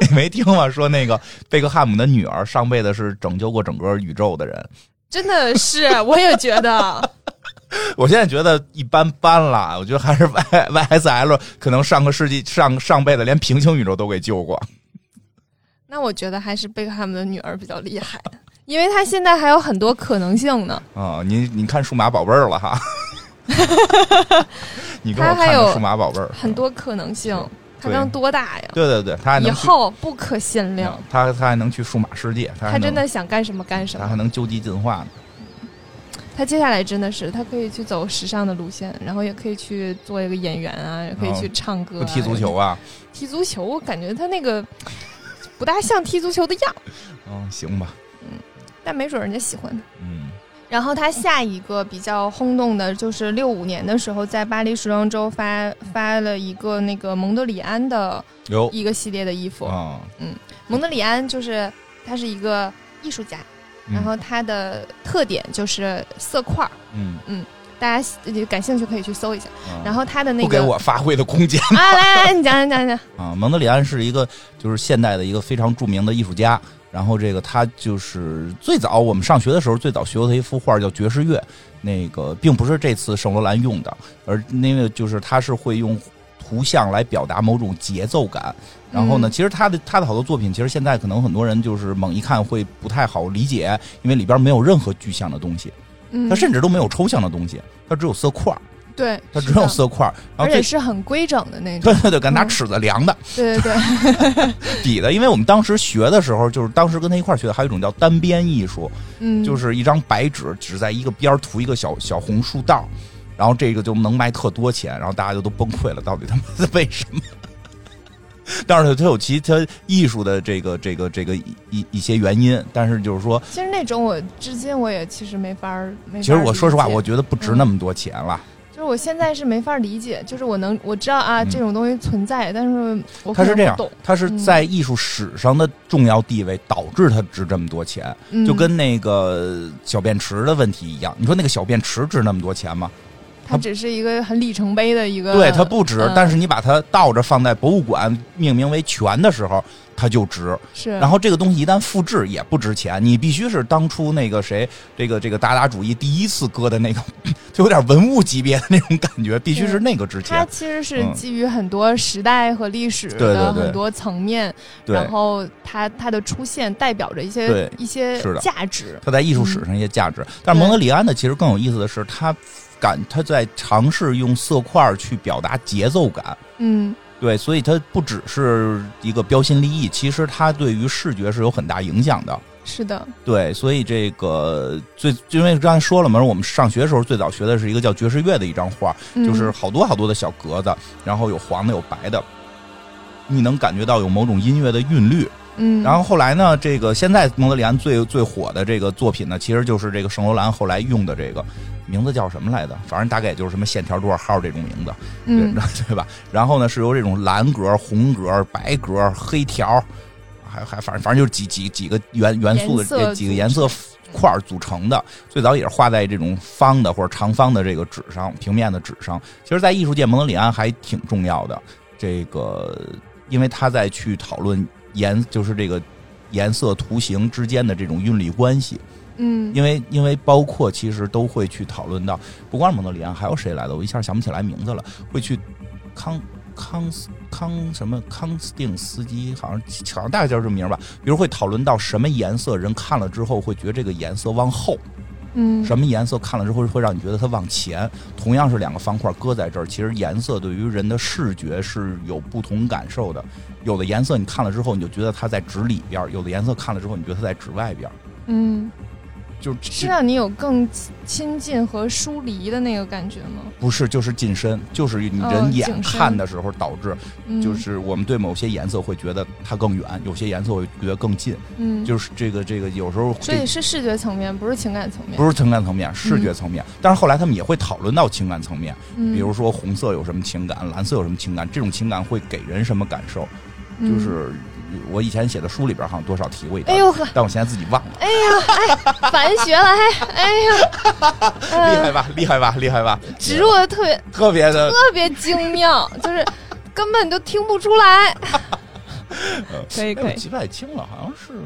你没听吗？说那个贝克汉姆的女儿上辈子是拯救过整个宇宙的人。真的是，我也觉得。我现在觉得一般般了，我觉得还是 Y Y S L 可能上个世纪上上辈子连平行宇宙都给救过。那我觉得还是贝克汉姆的女儿比较厉害，因为她现在还有很多可能性呢。啊、你你看数码宝贝儿了哈？你跟我看他还有数码宝贝儿，很多可能性，她对刚多大呀？对对对，他还以能以，后不可限量嗯，他他还能去数码世界，他还她能真的想干什么干什么他还。能究极进化呢。他接下来真的是，他可以去走时尚的路线，然后也可以去做一个演员啊，也可以去唱歌、踢足球。啊？踢足球，我感觉他那个不大像踢足球的样，嗯，行吧，嗯但没准人家喜欢他。嗯然后他下一个比较轰动的，就是六五年的时候，在巴黎时装周发发了一个那个蒙德里安的一个系列的衣服。嗯，蒙德里安就是他是一个艺术家，嗯然后他的特点就是色块儿，嗯，大家呃感兴趣可以去搜一下。啊然后他的那个不给我发挥的空间啊，来来来，你讲讲讲讲。啊。蒙德里安是一个就是现代的一个非常著名的艺术家。然后这个他就是最早我们上学的时候，最早学过他一幅画叫爵士乐，那个并不是这次圣罗兰用的，而那个就是他是会用图像来表达某种节奏感。然后呢，嗯。其实他的他的好多作品，其实现在可能很多人就是猛一看会不太好理解，因为里边没有任何具象的东西，嗯，它甚至都没有抽象的东西，它只有色块儿，对，它只有色块而且是很规整的那种对。对对，敢拿嗯尺子量的。对对对，比的，因为我们当时学的时候，就是当时跟他一块儿学的，还有一种叫单边艺术，嗯，就是一张白纸，只在一个边儿涂一个小小红树道，然后这个就能卖特多钱，然后大家就都崩溃了，到底他妈的 为什么？但是，它有其他艺术的这个这个这个一一一些原因，但是就是说，其实那种我至今我也其实没法儿，没法其实我说实话，我觉得不值那么多钱了。就是我现在是没法理解，就是我能我知道啊、嗯这种东西存在，但是我它是这样可能不懂，，它是在艺术史上的重要地位导致它值这么多钱，嗯就跟那个小便池的问题一样。你说那个小便池值那么多钱吗？它只是一个很里程碑的一个，对，它不值，嗯但是你把它倒着放在博物馆命名为泉的时候，它就值。是，然后这个东西一旦复制也不值钱，你必须是当初那个谁，这个这个达达主义第一次割的那个，就有点文物级别的那种感觉，必须是那个值钱。它。其实是嗯。基于很多时代和历史的很多层面，对，然后它它的出现代表着一些一些价值，它在艺术史上一些价值。但是蒙德里安呢，其实更有意思的是，他敢他在尝试用色块去表达节奏感。嗯对，所以它不只是一个标新立异，其实它对于视觉是有很大影响的。是的，对，所以这个最因为刚才说了嘛，我们上学的时候最早学的是一个叫爵士乐的一张画，就是好多好多的小格子，然后有黄的有白的，你能感觉到有某种音乐的韵律。嗯，然后后来呢，这个现在蒙德里安最最火的这个作品呢，其实就是这个圣罗兰后来用的这个名字叫什么来的？反正大概也就是什么线条多少号这种名字，嗯，对 吧？然后呢，是由这种蓝格、红格、白格、黑条，还还反正反正就是几几几个元元素的这几个颜色块组成的。最早也是画在这种方的或者长方的这个纸上、平面的纸上。其实，在艺术界，蒙德里安还挺重要的。这个，因为他在去讨论。颜就是这个颜色图形之间的这种韵律关系，嗯，因为因为包括其实都会去讨论到，不光是蒙德里安，还有谁来的？我一下想不起来名字了。会去康康斯康什么康斯定斯基，好像好像大概叫这名吧。比如会讨论到什么颜色，人看了之后会觉得这个颜色往后。嗯，什么颜色看了之后会让你觉得它往前？同样是两个方块搁在这儿，其实颜色对于人的视觉是有不同感受的。有的颜色你看了之后，你就觉得它在纸里边；有的颜色看了之后，你觉得它在纸外边。嗯。就是让你有更亲近和疏离的那个感觉吗？不是，就是近身，就是你人眼看的时候导致，就是我们对某些颜色会觉得它更远，有些颜色会觉得更近。嗯，就是这个这个有时候，所以是视觉层面，不是情感层面，不是情感层面，视觉层面。但是后来他们也会讨论到情感层面，比如说红色有什么情感，蓝色有什么情感，这种情感会给人什么感受，就是。我以前写的书里边好像多少提过一点，哎呦呵！但我现在自己忘了。哎呀，哎，反学了，还哎呀，厉害吧，厉害吧，厉害吧！植入的特别特别的特别精妙，就是根本都听不出来。可以可以，记不太清了，好像是。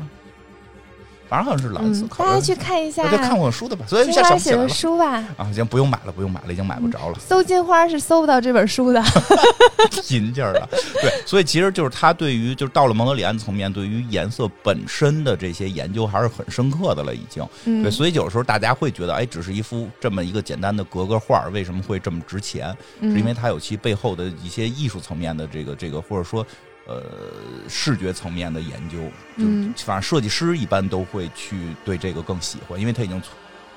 反正好像是蓝色，大家去看一下。大家看过书的吧？所以金花写的书吧？啊，行，不用买了，不用买了，已经买不着了。搜金花是搜不到这本书的，银劲儿了。对，所以其实就是他对于就是到了蒙德里安层面，对于颜色本身的这些研究还是很深刻的了，已经。对，所以有时候大家会觉得，哎，只是一幅这么一个简单的格格画，为什么会这么值钱？是因为它有其背后的一些艺术层面的这个这个，或者说。呃，视觉层面的研究，就反正设计师一般都会去对这个更喜欢，因为他已经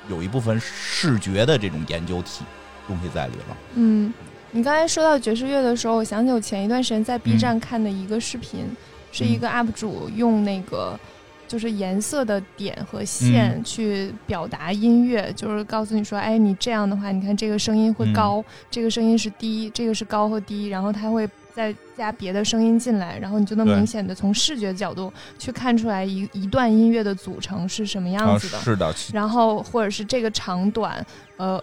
有一部分视觉的这种研究体东西在里了。嗯，你刚才说到爵士乐的时候，我想起我前一段时间在 B 站看的一个视频，是一个 UP 主用那个就是颜色的点和线去表达音乐，就是告诉你说，哎，你这样的话，你看这个声音会高，这个声音是低，这个是高和低，然后它会。再加别的声音进来，然后你就能明显的从视觉角度去看出来一一段音乐的组成是什么样子的。是的。然后或者是这个长短，呃，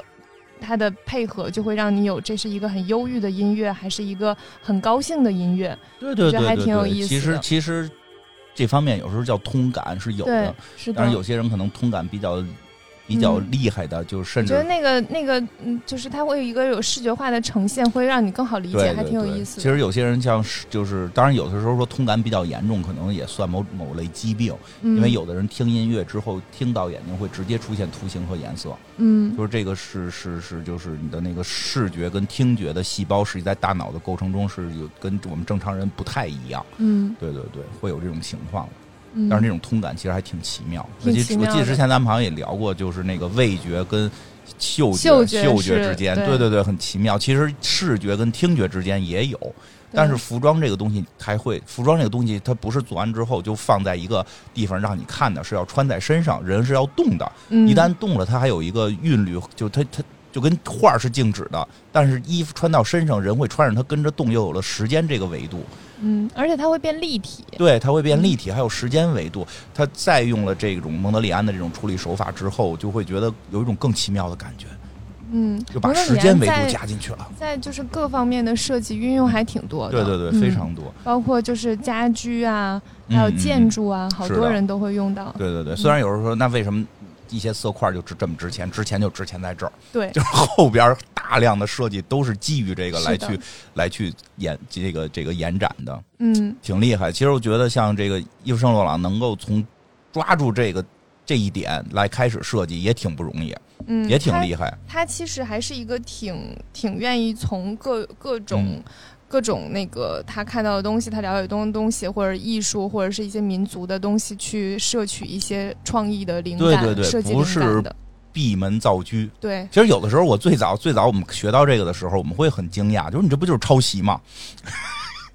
它的配合就会让你有这是一个很忧郁的音乐，还是一个很高兴的音乐。对对对还挺有意思。其实其实这方面有时候叫通感是有的，是的。但是有些人可能通感比较。比较厉害的，就甚至觉得那个那个，嗯，就是它会有一个有视觉化的呈现，会让你更好理解，还挺有意思。其实有些人像是，就是当然有的时候说通感比较严重，可能也算某某类疾病，因为有的人听音乐之后，听到眼睛会直接出现图形和颜色。嗯，就是这个是是是，就是你的那个视觉跟听觉的细胞，实际在大脑的构成中是有跟我们正常人不太一样。嗯，对对对，会有这种情况。但是那种通感其实还挺奇妙。我记我记得之前咱们好像也聊过，就是那个味觉跟嗅觉嗅觉之间，对对对，很奇妙。其实视觉跟听觉之间也有，但是服装这个东西还会，服装这个东西它不是做完之后就放在一个地方让你看的，是要穿在身上，人是要动的。一旦动了，它还有一个韵律，就它它就跟画是静止的，但是衣服穿到身上，人会穿上它跟着动，又有了时间这个维度。嗯，而且它会变立体，对，它会变立体，还有时间维度。它再用了这种蒙德里安的这种处理手法之后，就会觉得有一种更奇妙的感觉。嗯，就把时间维度加进去了。在就是各方面的设计运用还挺多的，对对对，非常多。包括就是家居啊，还有建筑啊，好多人都会用到。对对对，虽然有人说，那为什么？一些色块就值这么值钱，值钱就值钱在这儿。对，就是后边大量的设计都是基于这个来去来去延这个这个延展的。嗯，挺厉害。其实我觉得像这个伊夫圣洛朗能够从抓住这个这一点来开始设计，也挺不容易。嗯，也挺厉害。他其实还是一个挺挺愿意从各各种各种那个他看到的东西，他了解东东西，或者艺术，或者是一些民族的东西，去摄取一些创意的灵感，对对对设计灵不是感的。闭门造车。对，其实有的时候，我最早最早我们学到这个的时候，我们会很惊讶，就是你这不就是抄袭吗？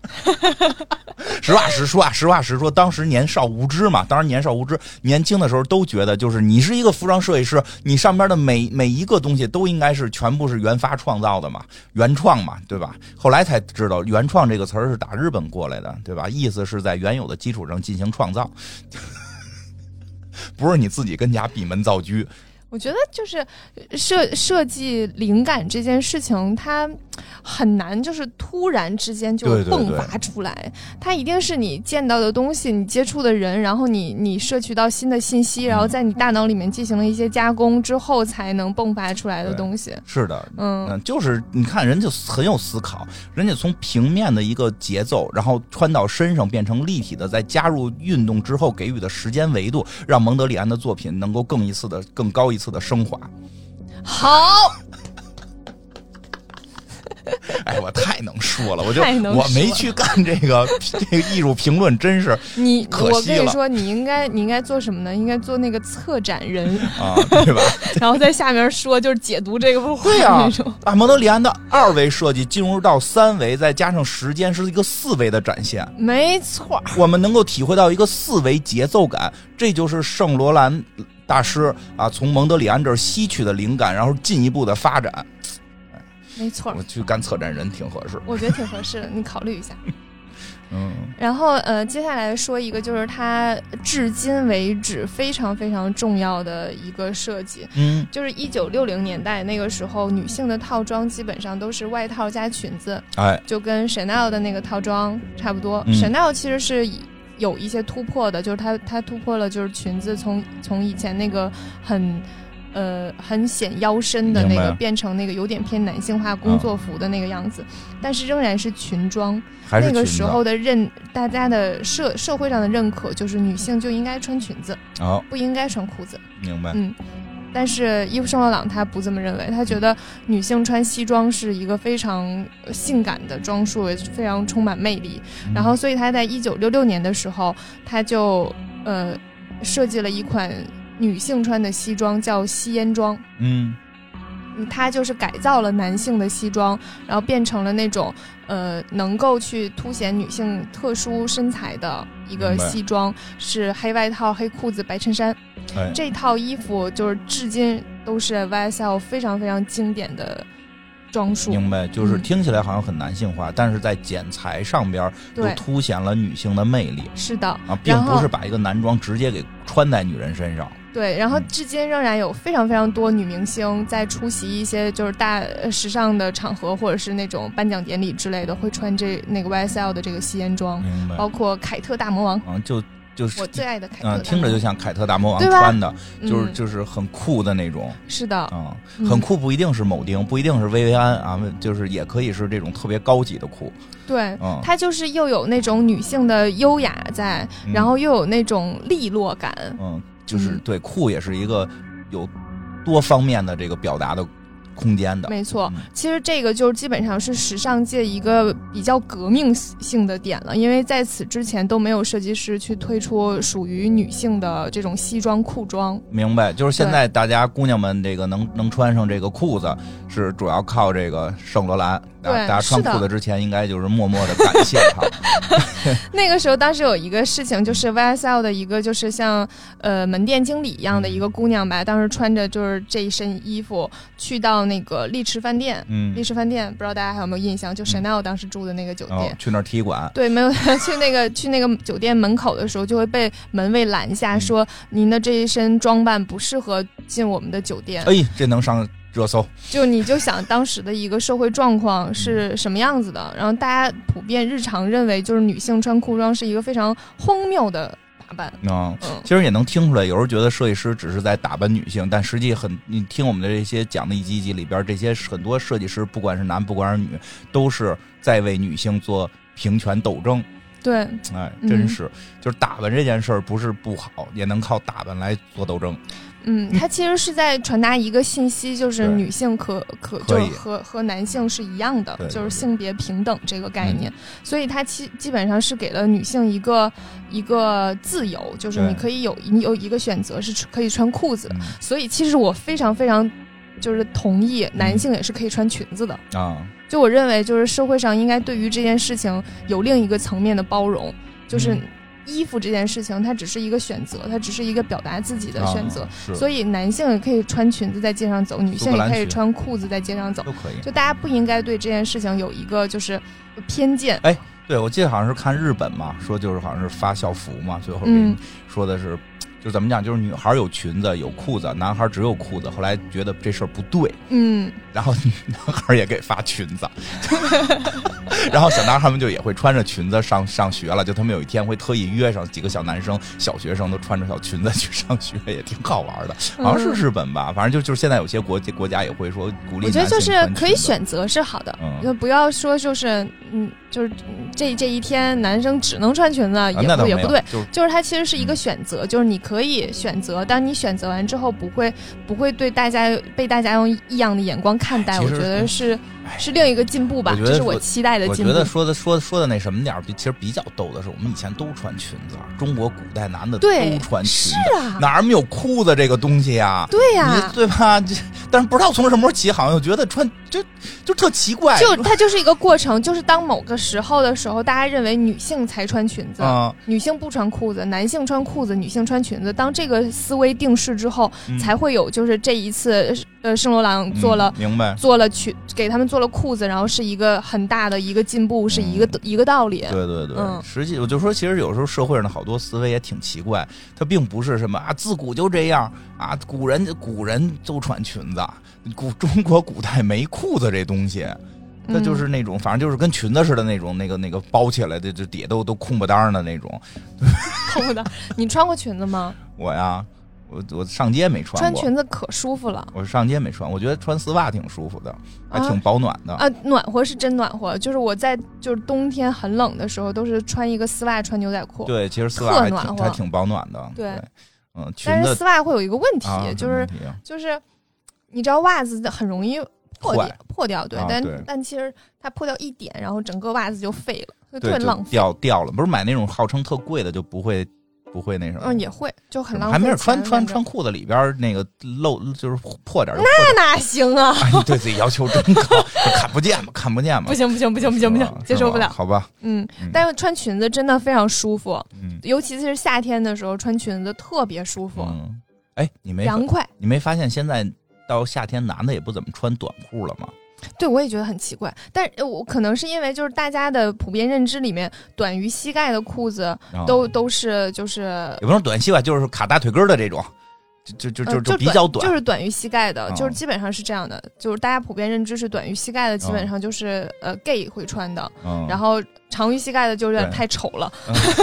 实话实说啊，实话实说，当时年少无知嘛，当时年少无知，年轻的时候都觉得，就是你是一个服装设计师，你上边的每每一个东西都应该是全部是原发创造的嘛，原创嘛，对吧？后来才知道，原创这个词儿是打日本过来的，对吧？意思是在原有的基础上进行创造，不是你自己跟家闭门造车。我觉得就是设设计灵感这件事情，它很难就是突然之间就迸发出来，它一定是你见到的东西，你接触的人，然后你你摄取到新的信息，然后在你大脑里面进行了一些加工之后，才能迸发出来的东西。是的，嗯，嗯，就是你看人就很有思考，人家从平面的一个节奏，然后穿到身上变成立体的，再加入运动之后给予的时间维度，让蒙德里安的作品能够更一次的、更高一次的升华。好，哎，我太能说了，我就我没去干这个这个艺术评论，真是你可惜了我跟你说，你应该你应该做什么呢？应该做那个策展人，啊，对吧？然后在下面说就是解读这个幅画对呀那种。啊，蒙德里安的二维设计进入到三维，再加上时间，是一个四维的展现。没错，我们能够体会到一个四维节奏感，这就是圣罗兰大师啊从蒙德里安这儿吸取的灵感，然后进一步的发展。没错儿我，去干策展人挺合适。我觉得挺合适的，你考虑一下。嗯然后呃，接下来说一个，就是它至今为止非常非常重要的一个设计，嗯，就是一九六零年代那个时候，女性的套装基本上都是外套加裙子，哎，就跟 Chanel 的那个套装差不多。嗯 Chanel 其实是有一些突破的，就是它它突破了就是裙子从从以前那个很。呃，很显腰身的那个，变成那个有点偏男性化工作服的那个样子，但是仍然是裙装。那个时候的认，大家的社社会上的认可就是女性就应该穿裙子，哦，不应该穿裤子。明白。嗯，但是伊夫圣罗朗他不这么认为，他觉得女性穿西装是一个非常呃性感的装束，也非常充满魅力。嗯然后，所以他在一九六六年的时候，他就呃设计了一款女性穿的西装，叫吸烟装。嗯嗯，它就是改造了男性的西装，然后变成了那种呃能够去凸显女性特殊身材的一个西装，是黑外套、黑裤子、白衬衫。哎，这套衣服就是至今都是 YSL 非常非常经典的装束。明白，就是嗯听起来好像很男性化，但是在剪裁上边又对，凸显了女性的魅力是的，啊，并不是把一个男装直接给穿在女人身上。对，然后嗯。至今仍然有非常非常多女明星在出席一些就是大呃时尚的场合，或者是那种颁奖典礼之类的，会穿这那个 YSL 的这个吸烟装，包括凯特大魔王，啊，就就是我最爱的凯特大嗯，魔王。听着就像凯特大魔王穿的，就是嗯就是很酷的那种。是的，啊，嗯很酷不一定是铆钉，不一定是薇薇安啊，就是也可以是这种特别高级的酷，对。嗯，它就是又有那种女性的优雅在，嗯。然后又有那种利落感，嗯，就是嗯对酷也是一个有多方面的这个表达的空间的，没错嗯，其实这个就基本上是时尚界一个比较革命性的点了，因为在此之前都没有设计师去推出属于女性的这种西装裤装。明白？就是现在大家姑娘们这个能能穿上这个裤子，是主要靠这个圣罗兰。对大家穿裤子之前，应该就是默默的感谢他。那个时候，当时有一个事情，就是 YSL 的一个就是像呃门店经理一样的一个姑娘吧，当时穿着就是这一身衣服去到那个丽池饭店，嗯丽，池饭店不知道大家还有没有印象？就 Chanel 当时住的那个酒店。哦，去那儿踢馆，对，没有 去那个去那个酒店门口的时候，就会被门卫拦下，说您的这一身装扮不适合进我们的酒店。哎，这能上热搜。就你就想当时的一个社会状况是什么样子的，然后大家普遍日常认为，就是女性穿裤装是一个非常荒谬的打扮。啊、嗯，其实也能听出来，有时候觉得设计师只是在打扮女性，但实际很，你听我们的这些讲的一集一集里边，这些很多设计师，不管是男不管是女，都是在为女性做平权斗争。对，哎，嗯真是，就是打扮这件事儿不是不好，也能靠打扮来做斗争。嗯，它其实是在传达一个信息，就是女性可可就是和和男性是一样的就是性别平等这个概念。所以它基基本上是给了女性一个一个自由，就是你可以有你有一个选择是可以穿裤子。嗯。所以其实我非常非常就是同意男性也是可以穿裙子的。啊，就我认为，就是社会上应该对于这件事情有另一个层面的包容，就是嗯衣服这件事情，它只是一个选择，它只是一个表达自己的选择。啊所以男性也可以穿裙子在街上走，女性也可以穿裤子在街上走。都可以。就大家不应该对这件事情有一个就是偏见。哎对，我记得好像是看日本嘛，说就是好像是发校服嘛，最后给你嗯说的是，就怎么讲，就是女孩有裙子有裤子，男孩只有裤子。后来觉得这事儿不对，嗯，然后男孩也给发裙子，然后小男孩们就也会穿着裙子上上学了。就他们有一天会特意约上几个小男生、小学生都穿着小裙子去上学，也挺好玩的。好像是日本吧，反正就就是现在有些国国家也会说鼓励我觉得就是可以选择是好的，嗯就不要说就是嗯，就是这这一天男生只能穿裙子，啊也不也不对。就是就是它其实是一个选择，就是你可以选择，当你选择完之后，不会不会对大家被大家用异样的眼光看待，我觉得是哎是另一个进步吧，这是我期待的进步。我觉得说的说说的那什么点儿，比其实比较逗的是，我们以前都穿裙子，中国古代男的都穿裙子是子，啊，哪儿没有裤子这个东西呀？对呀、你对吧？这但是不知道从什么时候起，好像就觉得穿就就特奇怪，就它就是一个过程，就是当某个时候的时候，大家认为女性才穿裙子，啊，女性不穿裤子，男性穿裤子，女性穿裙子。当这个思维定势之后，嗯。才会有就是这一次，呃，圣罗朗做了。嗯明白。做了裙，给他们做了裤子，然后是一个很大的一个进步，是一个、一个道理。对对对，嗯实际我就说，其实有时候社会上的好多思维也挺奇怪，它并不是什么啊，自古就这样啊，古人古人都穿裙子，古中国古代没裤子这东西，它嗯就是那种，反正就是跟裙子似的那种，那个那个包起来的，就底下都都空不当的那种。空不当。你穿过裙子吗？我呀，我我上街没穿穿过，裙子可舒服了我上街没穿，我觉得穿丝袜挺舒服的，还啊挺保暖的。啊，暖和是真暖和。就是我在就是冬天很冷的时候，都是穿一个丝袜，穿牛仔裤。对，其实丝特袜还暖和挺还挺保暖的。对嗯，裙子但是丝袜会有一个问题，啊，就是问题啊就是你知道袜子很容易破掉破掉，对，但但其实它破掉一点，然后整个袜子就废了，就特对，就别浪费。掉掉了。不是买那种号称特贵的就不会不会那什么。嗯，也会就很浪费。还没事穿穿穿，裤子里边那个漏就是破点。那哪行啊？哎，你对自己要求真高，看不见嘛，看不见嘛。不行不行不行不行不行，接受不了。好吧，嗯嗯，但是穿裙子真的非常舒服，嗯尤其是夏天的时候穿裙子特别舒服，嗯。哎，你没凉快。你没发现现在到夏天男的也不怎么穿短裤了吗？对，我也觉得很奇怪，但我可能是因为就是大家的普遍认知里面，短于膝盖的裤子啊都、都是就是也不是短膝吧，就是卡大腿根儿的这种，就就就就比较短。就是短于膝盖的，嗯就是基本上是这样的，就是大家普遍认知是短于膝盖的，基本上就是、呃 gay 会穿的，嗯，然后长于膝盖的就有点太丑了，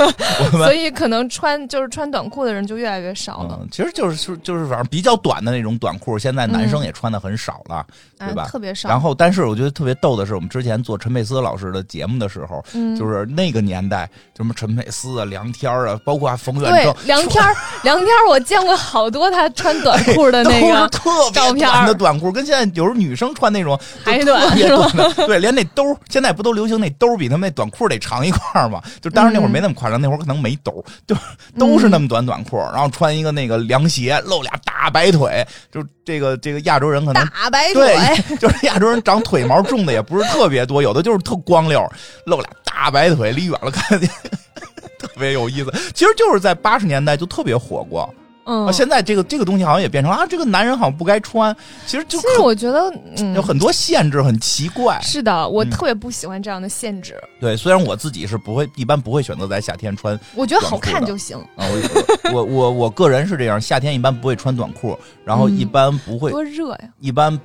所以可能穿就是穿短裤的人就越来越少了，嗯，其实就是就是就是反正比较短的那种短裤，现在男生也穿的很少了，嗯对吧？特别少。然后，但是我觉得特别逗的是，我们之前做陈佩斯老师的节目的时候，嗯，就是那个年代，什么陈佩斯啊、梁天儿啊，包括啊冯远对征，梁天儿，梁天儿，我见过好多他穿短裤的那个 特照片别短的短裤，跟现在有时候女生穿那种都还特短的，对，连那兜儿现在不都流行那兜儿比他们那短裤得长一块儿嘛？就当然那会儿嗯没那么夸张，那会儿可能没兜，就都是那么短短裤，然后穿一个那个凉鞋，露俩大白腿，就这个这个亚洲人可能大白腿，对，就是亚洲人长腿毛重的也不是特别多，有的就是特光溜，露俩大白腿，离远了看见。特别有意思，其实就是在八十年代就特别火过，嗯啊，，现在这个这个东西好像也变成啊，这个男人好像不该穿，其实就其实我觉得，嗯，有很多限制，很奇怪。是的，我嗯特别不喜欢这样的限制，对，虽然我自己是不会，一般不会选择在夏天穿我觉得好看就行，啊，我我我我个人是这样，夏天一般不会穿短裤，然后嗯一般不会，多热呀！一般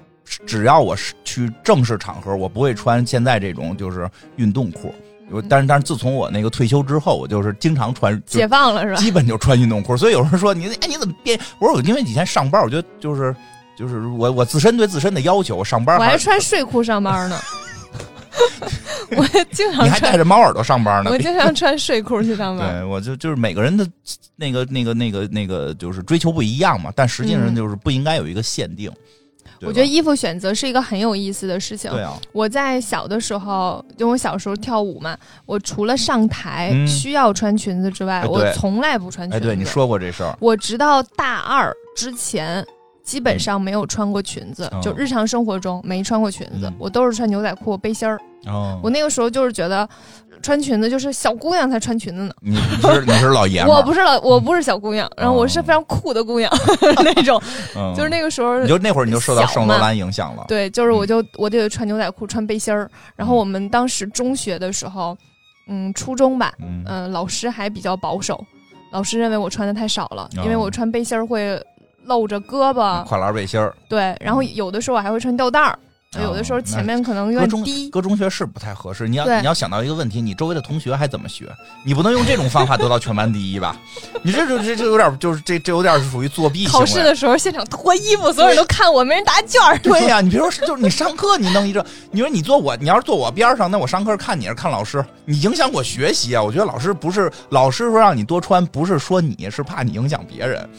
只要我是去正式场合，我不会穿现在这种就是运动裤。我但是但是自从我那个退休之后，我就是经常穿，解放了是吧？基本就穿运动裤。所以有人说你哎你怎么变？我说我因为以前上班，我觉得就是就是我我自身对自身的要求，我上班我还还穿睡裤上班呢，我经常你还戴，着猫耳朵上班呢我。经常穿睡裤去上班。对，我就就是每个人的那个那个那个那个就是追求不一样嘛，但实际上嗯就是不应该有一个限定。我觉得衣服选择是一个很有意思的事情。对啊，我在小的时候，就我小时候跳舞嘛，我除了上台嗯需要穿裙子之外，我从来不穿裙哎，子。对你，说过这事儿，我直到大二之前。基本上没有穿过裙子，嗯就日常生活中没穿过裙子，嗯。我都是穿牛仔裤、背心儿。哦，我那个时候就是觉得，穿裙子就是小姑娘才穿裙子呢。你你是你是老爷们儿，我不是老，我不是小姑娘，然后我是非常酷的姑娘、那种，嗯。就是那个时候你就那会儿你就受到圣罗兰影响了，对，就是我就我得穿牛仔裤、穿背心儿。然后我们当时中学的时候，嗯，初中吧，嗯。嗯、老师还比较保守，老师认为我穿的太少了，哦因为我穿背心儿会露着胳膊，跨栏背心儿，对，然后有的时候我还会穿吊带有的时候前面可能有点低。搁中学是不太合适。你要你要想到一个问题，你周围的同学还怎么学？你不能用这种方法得到全班第一吧？你这就这这有点就是这这有点是属于作弊。考试的时候现场脱衣服，所有人都看我，没人答卷儿。对呀、你比如说，就是你上课你弄一这，你说你坐我，你要是坐我边上，那我上课看你是看老师，你影响我学习啊！我觉得老师不是老师说让你多穿，不是说你是怕你影响别人，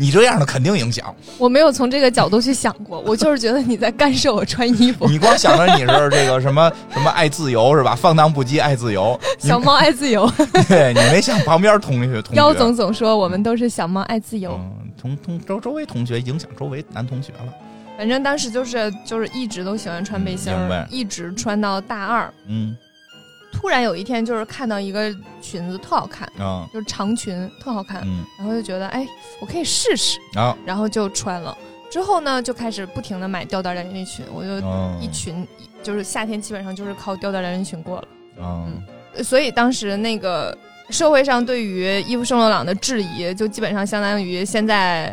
你这样的肯定影响。我没有从这个角度去想过，我就是觉得你在干涉我穿衣服。你光想着你是这个什么什么爱自由是吧？放荡不羁爱自由，小猫爱自由，对你没想旁边同学同学。妖总总说我们都是小猫爱自由。嗯，同同周周围同学影响周围男同学了。反正当时就是就是一直都喜欢穿背心儿，一直穿到大二。嗯突然有一天，就是看到一个裙子特好看，啊。就是长裙特好看，嗯。然后就觉得哎，我可以试试，啊。然后就穿了。之后呢，就开始不停的买吊带连衣裙，我就嗯一裙，就是夏天基本上就是靠吊带连衣裙过了。嗯所以当时那个社会上对于伊夫圣罗朗的质疑，就基本上相当于现在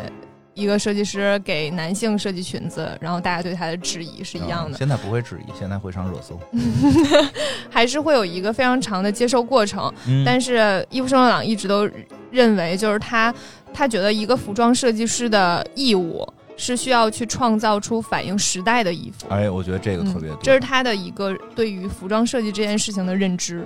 一个设计师给男性设计裙子，然后大家对他的质疑是一样的，嗯现在不会质疑，现在会上热搜。还是会有一个非常长的接受过程。嗯，但是伊夫圣罗朗一直都认为，就是他他觉得一个服装设计师的义务是需要去创造出反映时代的衣服。哎，我觉得这个特别对，嗯这是他的一个对于服装设计这件事情的认知。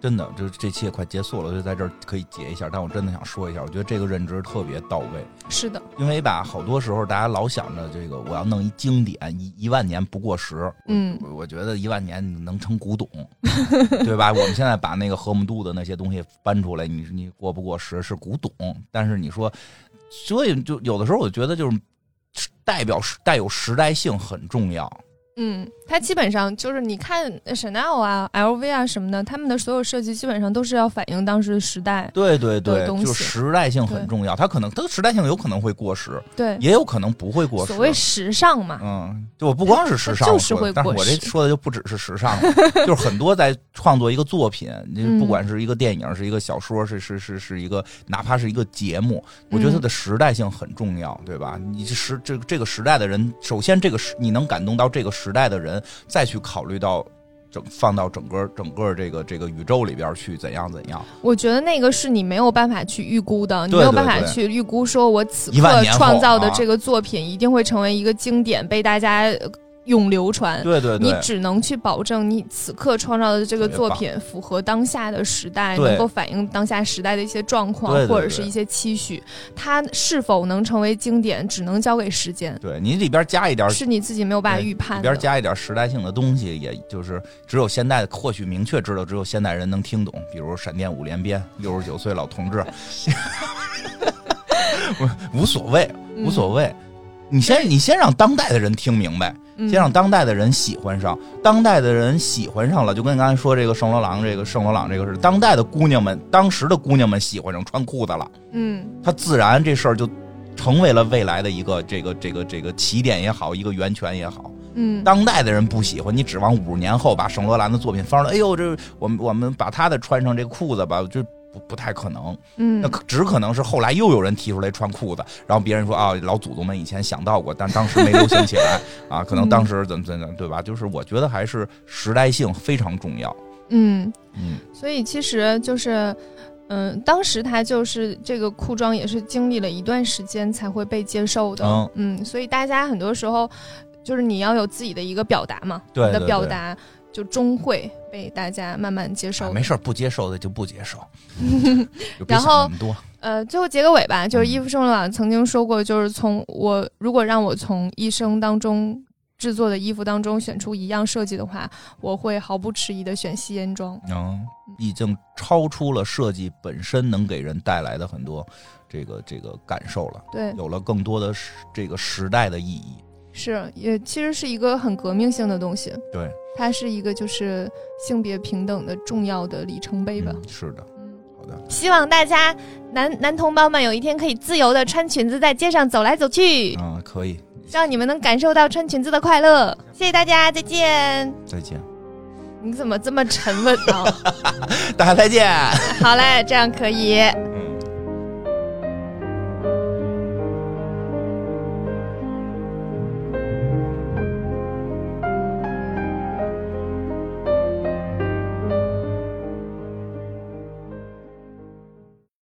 真的，就是这期也快结束了，就在这儿可以结一下。但我真的想说一下，我觉得这个认知特别到位，是的，因为吧，好多时候大家老想着这个我要弄一经典，一一万年不过时。嗯我我觉得一万年能成古董，对吧？我们现在把那个河姆渡的那些东西搬出来，你你过不过时是古董，但是你说，所以就有的时候我觉得就是代表带有时代性很重要。嗯，它基本上就是你看 Chanel 啊、LV 啊什么的，他们的所有设计基本上都是要反映当时的时代。对对对就西时代性很重要。它可能它的时代性有可能会过时，对，也有可能不会过时。所谓时尚嘛，嗯，就我不光是时尚，就是会过时我这说的就不只是时尚了，就是很多在创作一个作品，你嗯不管是一个电影，是一个小说，是是是是一个，哪怕是一个节目，我觉得它嗯的时代性很重要，对吧？你这时这这个时代的人，首先这个时你能感动到这个时代的人，再去考虑到整放到整个整个这个这个宇宙里边去怎样怎样。我觉得那个是你没有办法去预估的，你没有办法去预估说我此刻创造的啊这个作品一定会成为一个经典，被大家呃永流传。对对对，你只能去保证你此刻创造的这个作品符合当下的时代，能够反映当下时代的一些状况或者是一些期许。它是否能成为经典，只能交给时间，对你里边加一点是你自己没有办法预判的里边。加一点时代性的东西，也就是只有现代或许明确知道，只有现代人能听懂。比如闪电五连鞭，六十九岁老同志，无所谓，无所谓。你先你先让当代的人听明白，嗯先让当代的人喜欢上，当代的人喜欢上了，就跟你刚才说这个圣罗朗，这个圣罗朗这个是当代的姑娘们，当时的姑娘们喜欢上穿裤子了，嗯它自然这事儿就成为了未来的一个这个这个这个起点也好，一个源泉也好。嗯当代的人不喜欢，你指望五十年后把圣罗兰的作品放出来，哎呦，这我们我们把他的穿上这裤子吧，这不不太可能。嗯那只可能是后来又有人提出来穿裤子，然后别人说啊，老祖宗们以前想到过，但当时没流行起来啊，可能当时怎么怎么对吧？就是我觉得还是时代性非常重要。嗯，嗯，所以其实就是。嗯，当时他就是这个裤装也是经历了一段时间才会被接受的。嗯所以大家很多时候就是你要有自己的一个表达嘛，对的表达就终会被大家慢慢接受。啊没事儿，不接受的就不接受，然后。呃，最后结个尾吧，就是嗯伊夫圣罗朗曾经说过，就是从我如果让我从一生当中制作的衣服当中选出一样设计的话，我会毫不迟疑的选吸烟装。嗯，已经超出了设计本身能给人带来的很多这个这个感受了，对，有了更多的时这个时代的意义。是也其实是一个很革命性的东西，对，它是一个就是性别平等的重要的里程碑吧。嗯，是的，嗯好的，希望大家男男同胞们有一天可以自由的穿裙子在街上走来走去，嗯，可以，希望你们能感受到穿裙子的快乐。谢谢大家，再见。再见，你怎么这么沉稳呢？大家再见。好嘞，这样可以。